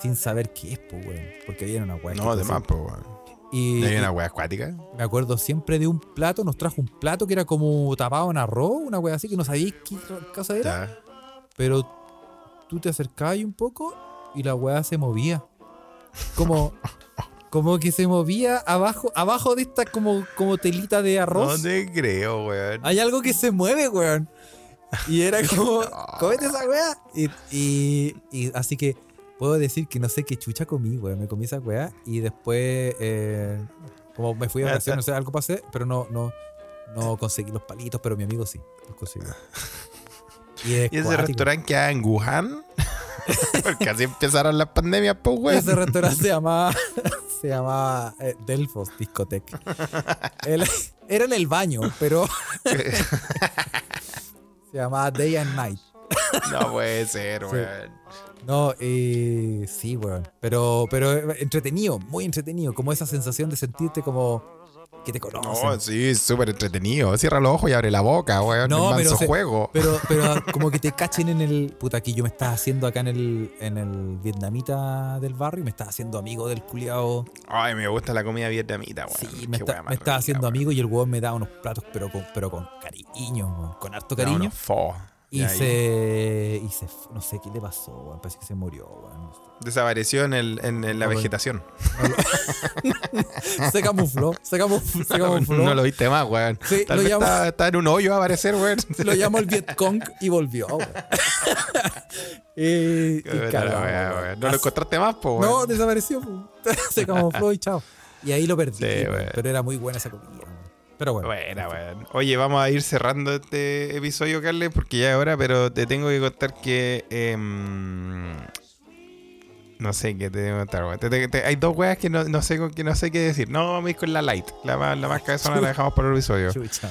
sin saber qué es, pues weón. Porque viene una weá. no, además, pues, weón. Y, ¿Y hay una weá acuática? me acuerdo siempre de un plato, nos trajo un plato que era como tapado en arroz, una weá así, que no sabía qué cosa era, Ya. pero tú te acercabas un poco y la weá se movía. Como, (laughs) como que se movía abajo, abajo de esta como, como telita de arroz. No te creo, weón. Hay algo que se mueve, weón. Y era (laughs) como, comete esa weá. Y, y, y así que puedo decir que no sé qué chucha comí, weón. Me comí esa weá y después, eh, como me fui a vacaciones, no sé, algo pasé, pero no, no, no conseguí los palitos, pero mi amigo sí, los consiguió. (laughs) Y, es ¿Y ese restaurante queda en Wuhan? (laughs) Porque así empezaron las pandemias, pues, weón. Ese restaurante se llamaba, se llamaba eh, Delfos Discoteca. Él- era en el baño, pero (laughs) se llamaba Day and Night. no puede ser, Sí. weón. No, eh, sí, weón. Pero, pero eh, entretenido, muy entretenido. Como esa sensación de sentirte como que te conocen. No, sí, súper entretenido. Cierra los ojos y abre la boca, weón. No, pero se- juego. Pero, (laughs) pero como que te cachen en el. Puta, aquí yo me estaba haciendo acá en el, en el vietnamita del barrio y me estaba haciendo amigo del culiao. Ay, me gusta la comida vietnamita, weón. Sí, me, está- me estaba haciendo weón. amigo y el weón me daba unos platos, pero con, pero con cariño, weón, con harto Da cariño. fo. Y se, y se. No sé qué le pasó, weón. Parece que se murió, weón. Desapareció en, el, en, en la No vegetación. (laughs) Se camufló, se camufló. Se (laughs) camufló. no lo viste más, weón. Sí, Tal lo vez llamo- está, está en un hoyo a aparecer, weón. (laughs) Lo llamó el Vietcong y volvió. weón. y, y weón. No lo encontraste más, po, weón. No, desapareció. po. Se camufló y chao. Y ahí lo perdí. Sí. Pero era muy buena esa comida. Pero bueno. Buena, weón. Oye, vamos a ir cerrando este episodio, Carles, porque ya es hora, pero te tengo que contar que. em, no sé qué te tengo que contar, weón. Te- te- te- hay dos weas que no, no sé con que no sé qué decir. No, vamos a ir con la light. La la más (laughs) cabezona la dejamos para el episodio. Chucha.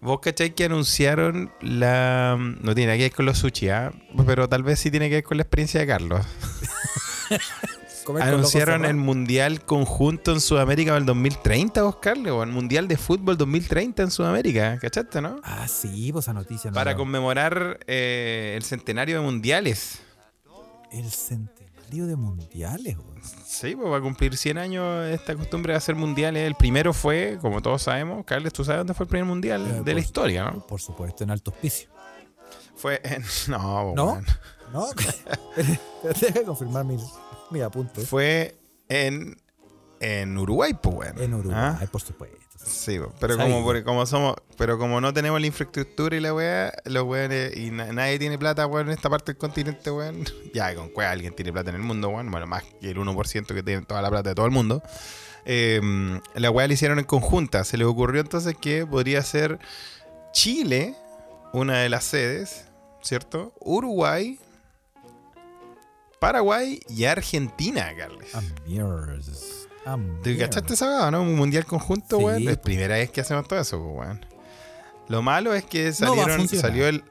Vos cachai que anunciaron la. No tiene nada que ver con los sushi, ¿ah? pero tal vez sí tiene que ver con la experiencia de Carlos. (laughs) Comer Anunciaron el Mundial Conjunto en Sudamérica para el 2030, Oscar, o el Mundial de Fútbol 2030 en Sudamérica, ¿cachaste, no? Ah, sí, pues esa noticia. no Para conmemorar eh, el centenario de mundiales. El centenario de mundiales, weón. Sí, pues va a cumplir 100 años esta costumbre de hacer mundiales. El primero fue, como todos sabemos, Carles, ¿tú sabes dónde fue el primer mundial Eh, de por la historia, no? Por supuesto, en alto hospicio. Fue en... (laughs) No, ¿No? weón. ¿No? (laughs) Deja de confirmar mi, mi apunte. Fue en, en Uruguay, pues, weón. En Uruguay, ¿Ah? por supuesto. Sí, po, pero como, porque como somos, pero como no tenemos la infraestructura y la weá, los weones, y na- nadie tiene plata, weón, en esta parte del continente, weón. (laughs) Ya, con cuál alguien tiene plata en el mundo, weón. Bueno, más que el 1% que tiene toda la plata de todo el mundo. Eh, la weá la hicieron en conjunta. Se les ocurrió entonces que podría ser Chile, una de las sedes, ¿cierto? Uruguay, Paraguay y Argentina, Carles. Amirs. ¿Te cachaste esa weá, no? Un mundial conjunto, Sí, weón. Es po. primera vez que hacemos todo eso, pues, weón. Lo malo es que No salieron, funcionar. salió el.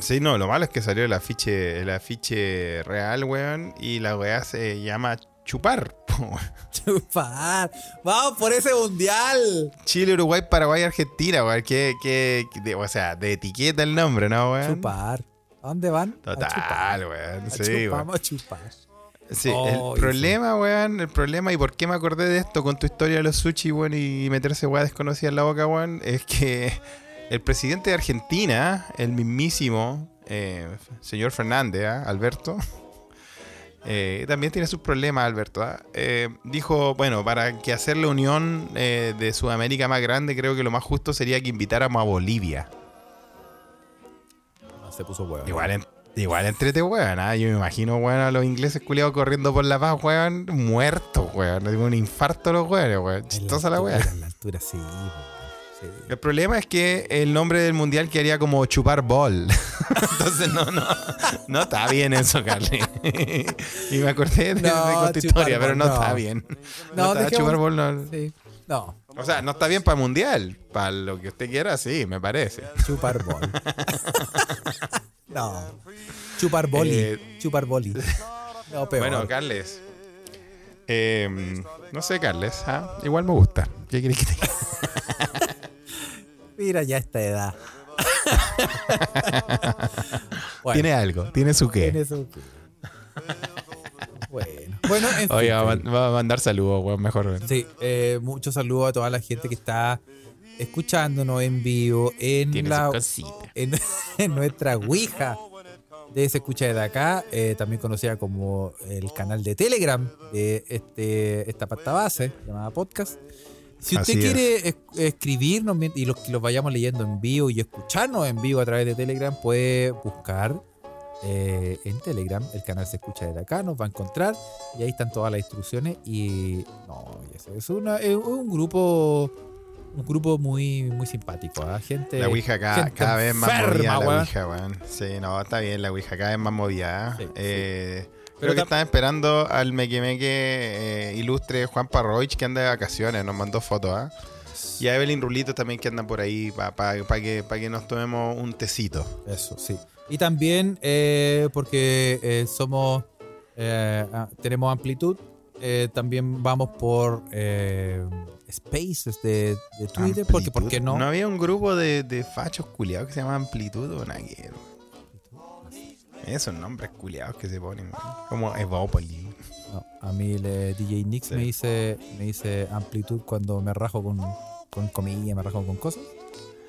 Sí, no, lo malo es que salió el afiche, el afiche real, weón, y la weá se llama chupar. (laughs) Chupar. Vamos por ese mundial. Chile, Uruguay, Paraguay, Argentina, weón. Que, que, o sea, de etiqueta el nombre, ¿no, weón? Chupar. ¿A dónde van? A Total, chupar. weón. A Sí, chupar, weón. Vamos a chupar. Sí, Oh, el problema, weón, el problema y por qué me acordé de esto con tu historia de los sushi, weón, y meterse weá desconocida en la boca, weón, (laughs) es que el presidente de Argentina, el mismísimo eh, señor Fernández, ¿ah? Alberto, (laughs) eh, también tiene sus problemas, Alberto, ¿ah? Eh, dijo, bueno, para que hacer la unión eh, de Sudamérica más grande, creo que lo más justo sería que invitáramos a Bolivia. Se puso huevo. Igual, en- igual entrete, weón. ¿ah? Yo me imagino, weón, a los ingleses culiados corriendo por la paz, weón, muertos. Tengo un infarto los weones, weón. Chistosa la weón. En la altura, sí. po, sí. El problema es que el nombre del mundial quedaría como chupar bol. (laughs) Entonces, no, no. No está bien eso, Carly. y me acordé de, No, de con tu historia, pero no, no. está bien. No, No, está dejemos- chupar bol, no. Sí. No, O sea, no está bien para el mundial. Para lo que usted quiera, sí, me parece. chupar bol. (laughs) no. Chupar boli. Eh, chupar boli. No, peor. Bueno, Carles. eh, no sé, Carles. ¿ah? Igual me gusta. ¿Qué querés que te diga? (laughs) Mira ya esta edad. (laughs) bueno, Tiene algo, tiene su qué. tiene su qué. Bueno, en fin, va a, va mandar saludos, weón, mejor. Sí, eh, muchos saludos a toda la gente que está escuchándonos en vivo en Tiene la en, (laughs) en nuestra Ouija de Se Escucha desde acá, eh, también conocida como el canal de Telegram de este, esta pasta base llamada podcast. Si usted Así quiere es- escribirnos y los que los vayamos leyendo en vivo y escucharnos en vivo a través de Telegram, puede buscar eh, en Telegram el canal Se Escucha desde acá, nos va a encontrar y ahí están todas las instrucciones y no, eso es, una, es un grupo un grupo muy muy simpático, ¿ah? gente La Ouija cada, cada vez más enferma, movida. La. Ouija, weón. Sí, no, está bien. La Ouija cada vez más movida. Sí, Eh, Pero Creo que tam- están esperando al Meque Meque eh, ilustre Juan Parroich que anda de vacaciones. Nos mandó fotos, ¿ah? Y a Evelyn Rulito también que andan por ahí para que, pa que nos tomemos un tecito. Eso, sí. Y también eh, porque eh, somos, eh, tenemos amplitud, eh, también vamos por eh, spaces de, de Twitter, porque ¿por qué no? ¿No había un grupo de, de fachos culiados que se llama Amplitud o Naguero? Esos nombres culiados que se ponen. Como Evópolis. No, a mí el DJ Nix Sí. me dice me dice amplitud cuando me rajo con, con comida, me rajo con cosas.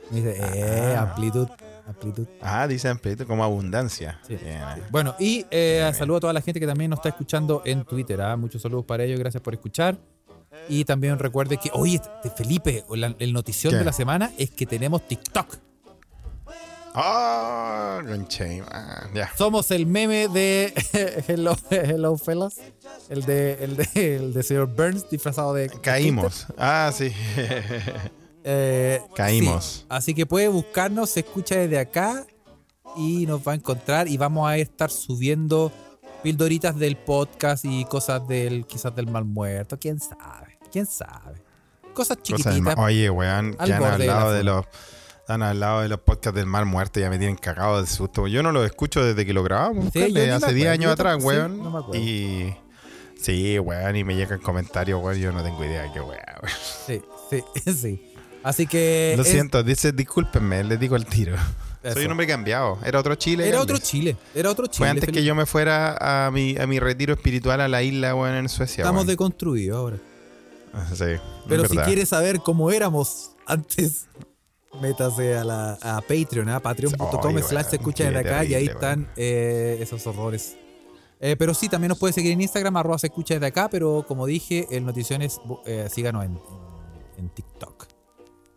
Me dice, eh, Ah. amplitud, amplitud. Ah, dice Amplitud como abundancia. Sí. Bien, eh. Bueno, y eh, saludo a toda la gente que también nos está escuchando en Twitter. ¿ah? Muchos saludos para ellos, gracias por escuchar. Y también recuerde que, oye, este, Felipe, la- el notición ¿Qué? de la semana es que tenemos TikTok. Oh, ah, ya. Somos el meme de (laughs) Hello, Hello Fellas. El de, el de, el de señor Burns disfrazado de. Caímos. Ah, sí. (laughs) Eh, Caímos. sí. Así que puede buscarnos, se escucha desde acá y nos va a encontrar y vamos a estar subiendo pildoritas del podcast y cosas del quizás del mal muerto, quién sabe, quién sabe. Cosas chiquititas. Oye, weón, que han de hablado de los. Están al lado de los podcasts del Mar Muerto, ya me tienen cagado de susto. Yo no los escucho desde que lo grabamos, Sí, Carle, hace 10 acuerdo, años atrás, sí, weón. no me acuerdo. y. Sí, weón, y me llegan comentarios, weón. Yo no tengo idea de qué weón. Sí, sí, (laughs) sí. Así que. Lo es- siento, dice, discúlpenme, les digo al tiro. Eso. Soy un hombre cambiado. Era otro Chile. Era otro Chile. Era otro Chile. Fue antes que yo me fuera a mi, a mi retiro espiritual a la isla, weón, en Suecia. Estamos weón. deconstruidos ahora. Ah, Sí, Pero es si quieres saber cómo éramos antes, métase a, la, a Patreon, a patreon.com Ay, slash se escucha de acá y ahí están eh, esos horrores. Eh, pero sí, también nos puede seguir en Instagram, arroba se escucha desde acá, pero como dije, el Noticiones, eh, síganos en, en- en TikTok.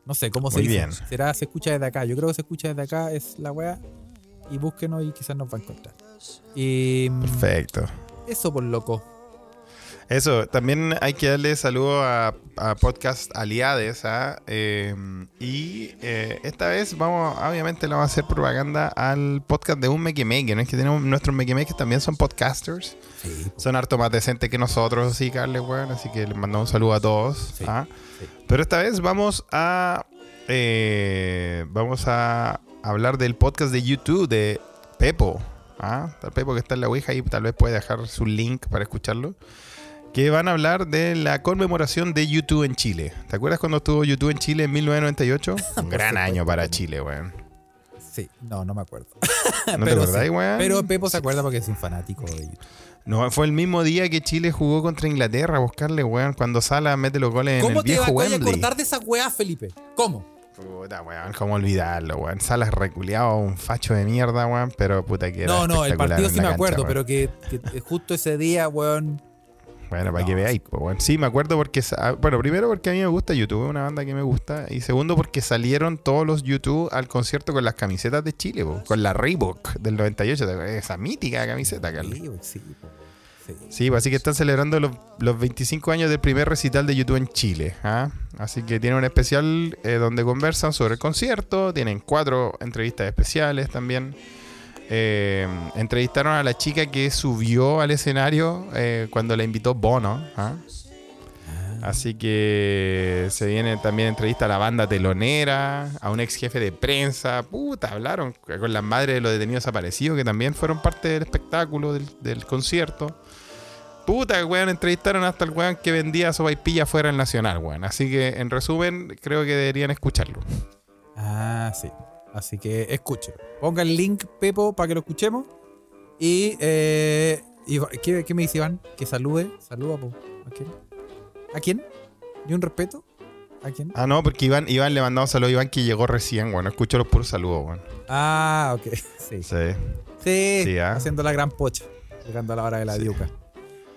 No sé, ¿cómo se Muy dice? bien. Será se escucha desde acá. Yo creo que se escucha desde acá es la wea. Y búsquenos y quizás nos va a encontrar. Y mm, Perfecto. eso por loco. Eso, también hay que darle saludo a, a Podcast Aliades. ¿ah? Eh, y eh, esta vez vamos, obviamente, le vamos a hacer propaganda al podcast de un Mequemeque. ¿no? Es que tenemos nuestros Mequemeques también son podcasters. Sí, Son harto más decentes que nosotros, sí, Carles, weón. Así que les mandamos un saludo a todos. Sí, ¿ah? sí. Pero esta vez vamos a. eh, vamos a hablar del podcast de YouTube de Pepo. ¿ah? Está Pepo que está en la Ouija y tal vez puede dejar su link para escucharlo. Que van a hablar de la conmemoración de YouTube en Chile. ¿Te acuerdas cuando estuvo YouTube en Chile en 1998? (laughs) Un gran año para. Chile, weón. Sí, no, no me acuerdo. ¿No te (laughs) Pero acordás, sí. weón? Pero Pepo se acuerda porque es un fanático de YouTube. No, fue el mismo día que Chile jugó contra Inglaterra a buscarle, weón, cuando Sala mete los goles en ¿Cómo el te viejo vas a acordar de esa weá, Felipe? ¿Cómo? Puta, weón, cómo olvidarlo, weón. Salas reculeado, un facho de mierda, weón, pero puta que era No, no, el partido sí me acuerdo, pero que, que justo ese día, weón. Bueno, para No, que veáis, weón. Sí, me acuerdo porque... sa- Bueno, primero porque a mí me gusta YouTube, es una banda que me gusta. Y segundo porque salieron todos los YouTube al concierto con las camisetas de Chile, po, con la Reebok del 98. ¿te acuerdas? Esa mítica camiseta, Carlos. Sí, sí, pues así que están celebrando los, los 25 años del primer recital de YouTube en Chile. ¿ah? Así que tienen un especial eh, donde conversan sobre el concierto. Tienen cuatro entrevistas especiales también. Eh, entrevistaron a la chica que subió al escenario eh, cuando la invitó Bono. ¿ah? Así que se viene también entrevista a la banda telonera, a un ex jefe de prensa. Puta, hablaron con las madres de los detenidos desaparecidos que también fueron parte del espectáculo, del, concierto. Puta, weón, entrevistaron hasta el weón que vendía sopaipilla fuera del Nacional, weón. Así que, en resumen, creo que deberían escucharlo. Ah, sí. Así que escuche. Ponga el link, Pepo, para que lo escuchemos. Y, eh, y ¿qué, qué me dice Iván? Que salude. Saluda, po. ¿A quién? ¿A quién? ¿Y un respeto? ¿A quién? Ah, no, porque Iván, Iván le mandamos saludos a Iván que llegó recién, weón. Escucho los puros saludos, weón. Ah, ok. (laughs) Sí. Sí. Sí, Sí, ¿ah? haciendo la gran pocha. Llegando a la hora de la Sí. diuca.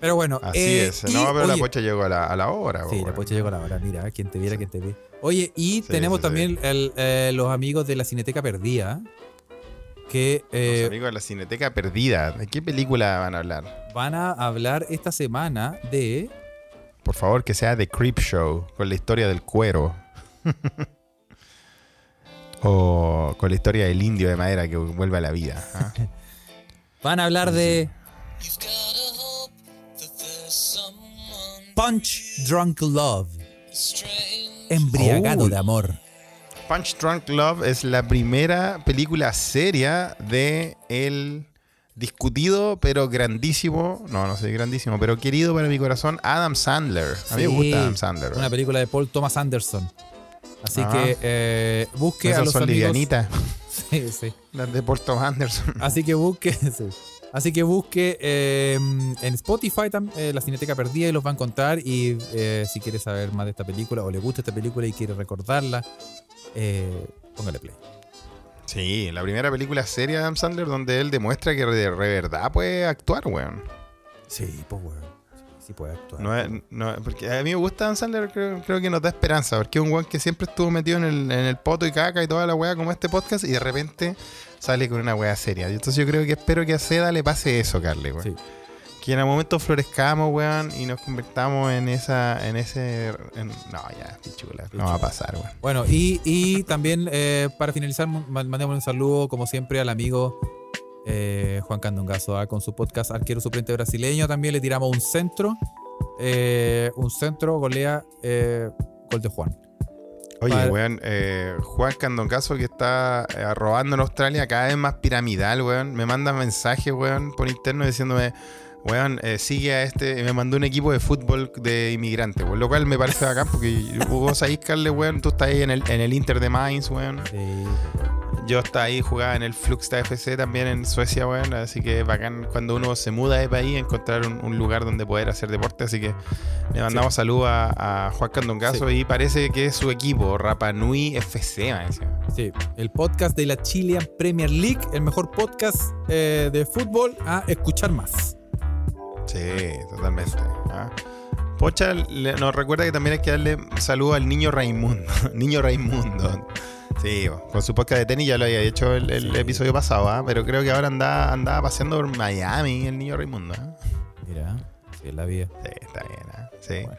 Pero bueno. Así eh, es. No, pero la pocha llegó a la, a la hora, Sí, la pocha llegó a la hora. Mira, quien te viera, quien te ve. Oye, y Sí, tenemos sí, también el, eh, los amigos de la Cineteca Perdida. Que Los eh, amigos de la Cineteca Perdida. ¿De qué película van a hablar? van a hablar esta semana de. Por favor, que sea The Creep Show, con la historia del cuero. (laughs) o con la historia del indio de madera que vuelve a la vida. ¿ah? (laughs) Van a hablar de. Punch Drunk Love. Embriagado Oh. de amor. Punch Drunk Love es la primera película seria de el discutido pero grandísimo, no, no sé, grandísimo, pero querido para mi corazón, Adam Sandler. A mí me gusta Adam Sandler. Una película de Paul Thomas Anderson. Así Ajá. que eh, busque a Esas los son amigos. (laughs) Sí, sí. las de Paul Thomas Anderson. Así que busque. (laughs) sí. Así que busque eh, en Spotify eh, la Cineteca Perdida y los va a encontrar. Y eh, si quiere saber más de esta película o le gusta esta película y quiere recordarla, eh, póngale play. Sí, la primera película seria de Adam Sandler donde él demuestra que de, de verdad puede actuar, weón. Sí, pues weón. Sí, sí puede actuar. No es- no- porque a mí me gusta Adam Sandler, creo, creo que nos da esperanza, porque es un weón que siempre estuvo metido en el, en el poto y caca y toda la weá como este podcast y de repente sale con una weá seria. Entonces yo creo que espero que a Seda le pase eso, Carly, weón. Sí. Que en algún momento florezcamos, weón, y nos convertamos en esa, en ese... en- no, ya, pichula, no va a pasar, weón. Bueno, y, y también eh, para finalizar, ma- mandemos un saludo, como siempre, al amigo eh, Juan Candongazo ¿ah? con su podcast Arquero Suplente Brasileño. También le tiramos un centro. eh, un centro, golea, gol de Juan. Oye, Para- weón, eh, Juan Candoncaso que está eh, robando en Australia cada vez más piramidal, weón. Me manda mensajes, weón, por interno diciéndome, weón, eh, sigue a este. Me mandó un equipo de fútbol de inmigrantes, weón. Lo cual me parece bacán porque (laughs) vos sabés, Carles, weón, tú estás ahí en el, en el Inter de Mainz, weón. Sí, Yo estaba ahí, jugaba en el Fluxta FC también en Suecia, weón. Así que bacán cuando uno se muda de país encontrar un, un lugar donde poder hacer deporte. Así que le mandamos saludos a, a Juan Candongazo y parece que es su equipo, Rapa Nui FC, sí. El podcast de la Chilean Premier League, el mejor podcast eh, de fútbol a escuchar más. Sí, totalmente. ¿ah? Pocha le- nos recuerda que también hay que darle saludo al niño Raimundo. (laughs) niño Raimundo. Sí, con su podcast de tenis ya lo había hecho el, el Sí. episodio pasado, ¿ah? pero creo que ahora anda, andaba paseando por Miami el niño Raimundo. ¿ah? Mira, sí, es la vida. Sí, está bien. ¿ah? Sí. Bueno.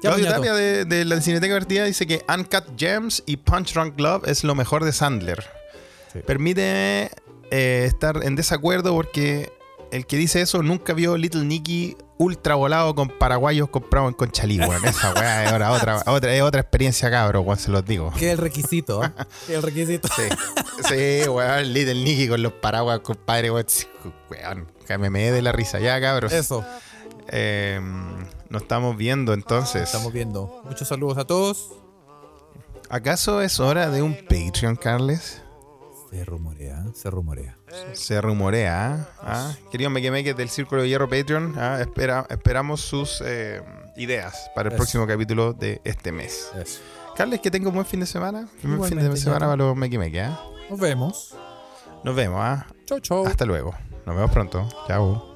Claudio. Tapia de, de la Cineteca Vertida dice que Uncut Gems y Punch Drunk Love es lo mejor de Sandler. Sí. Permíteme eh, estar en desacuerdo porque el que dice eso nunca vio Little Nicky ultra volado con paraguayos comprados en Conchalí, weón. (laughs) Esa weá es ahora otra, otra, es otra experiencia, cabro, weón, se los digo. Que es el requisito, ¿eh? (laughs) Que es el requisito. Sí, sí, weón, Little Nicky con los paraguas, compadre, weón. Weón, que me me de la risa ya, cabros. Eso, Eh, nos estamos viendo entonces. estamos viendo. Muchos saludos a todos. ¿Acaso es hora de un Patreon, Carles? Se rumorea, se rumorea. Se rumorea. ¿ah? Queridos mequemeques del Círculo de Hierro Patreon, ¿ah? Espera, esperamos sus eh, ideas para el Eso. próximo capítulo de este mes. Eso. Carles, que tenga un buen fin de semana. Un buen fin de semana para los mequemeques. ¿ah? Nos vemos. Nos vemos. ¿ah? Chau, chau. Hasta luego. Nos vemos pronto. Chao.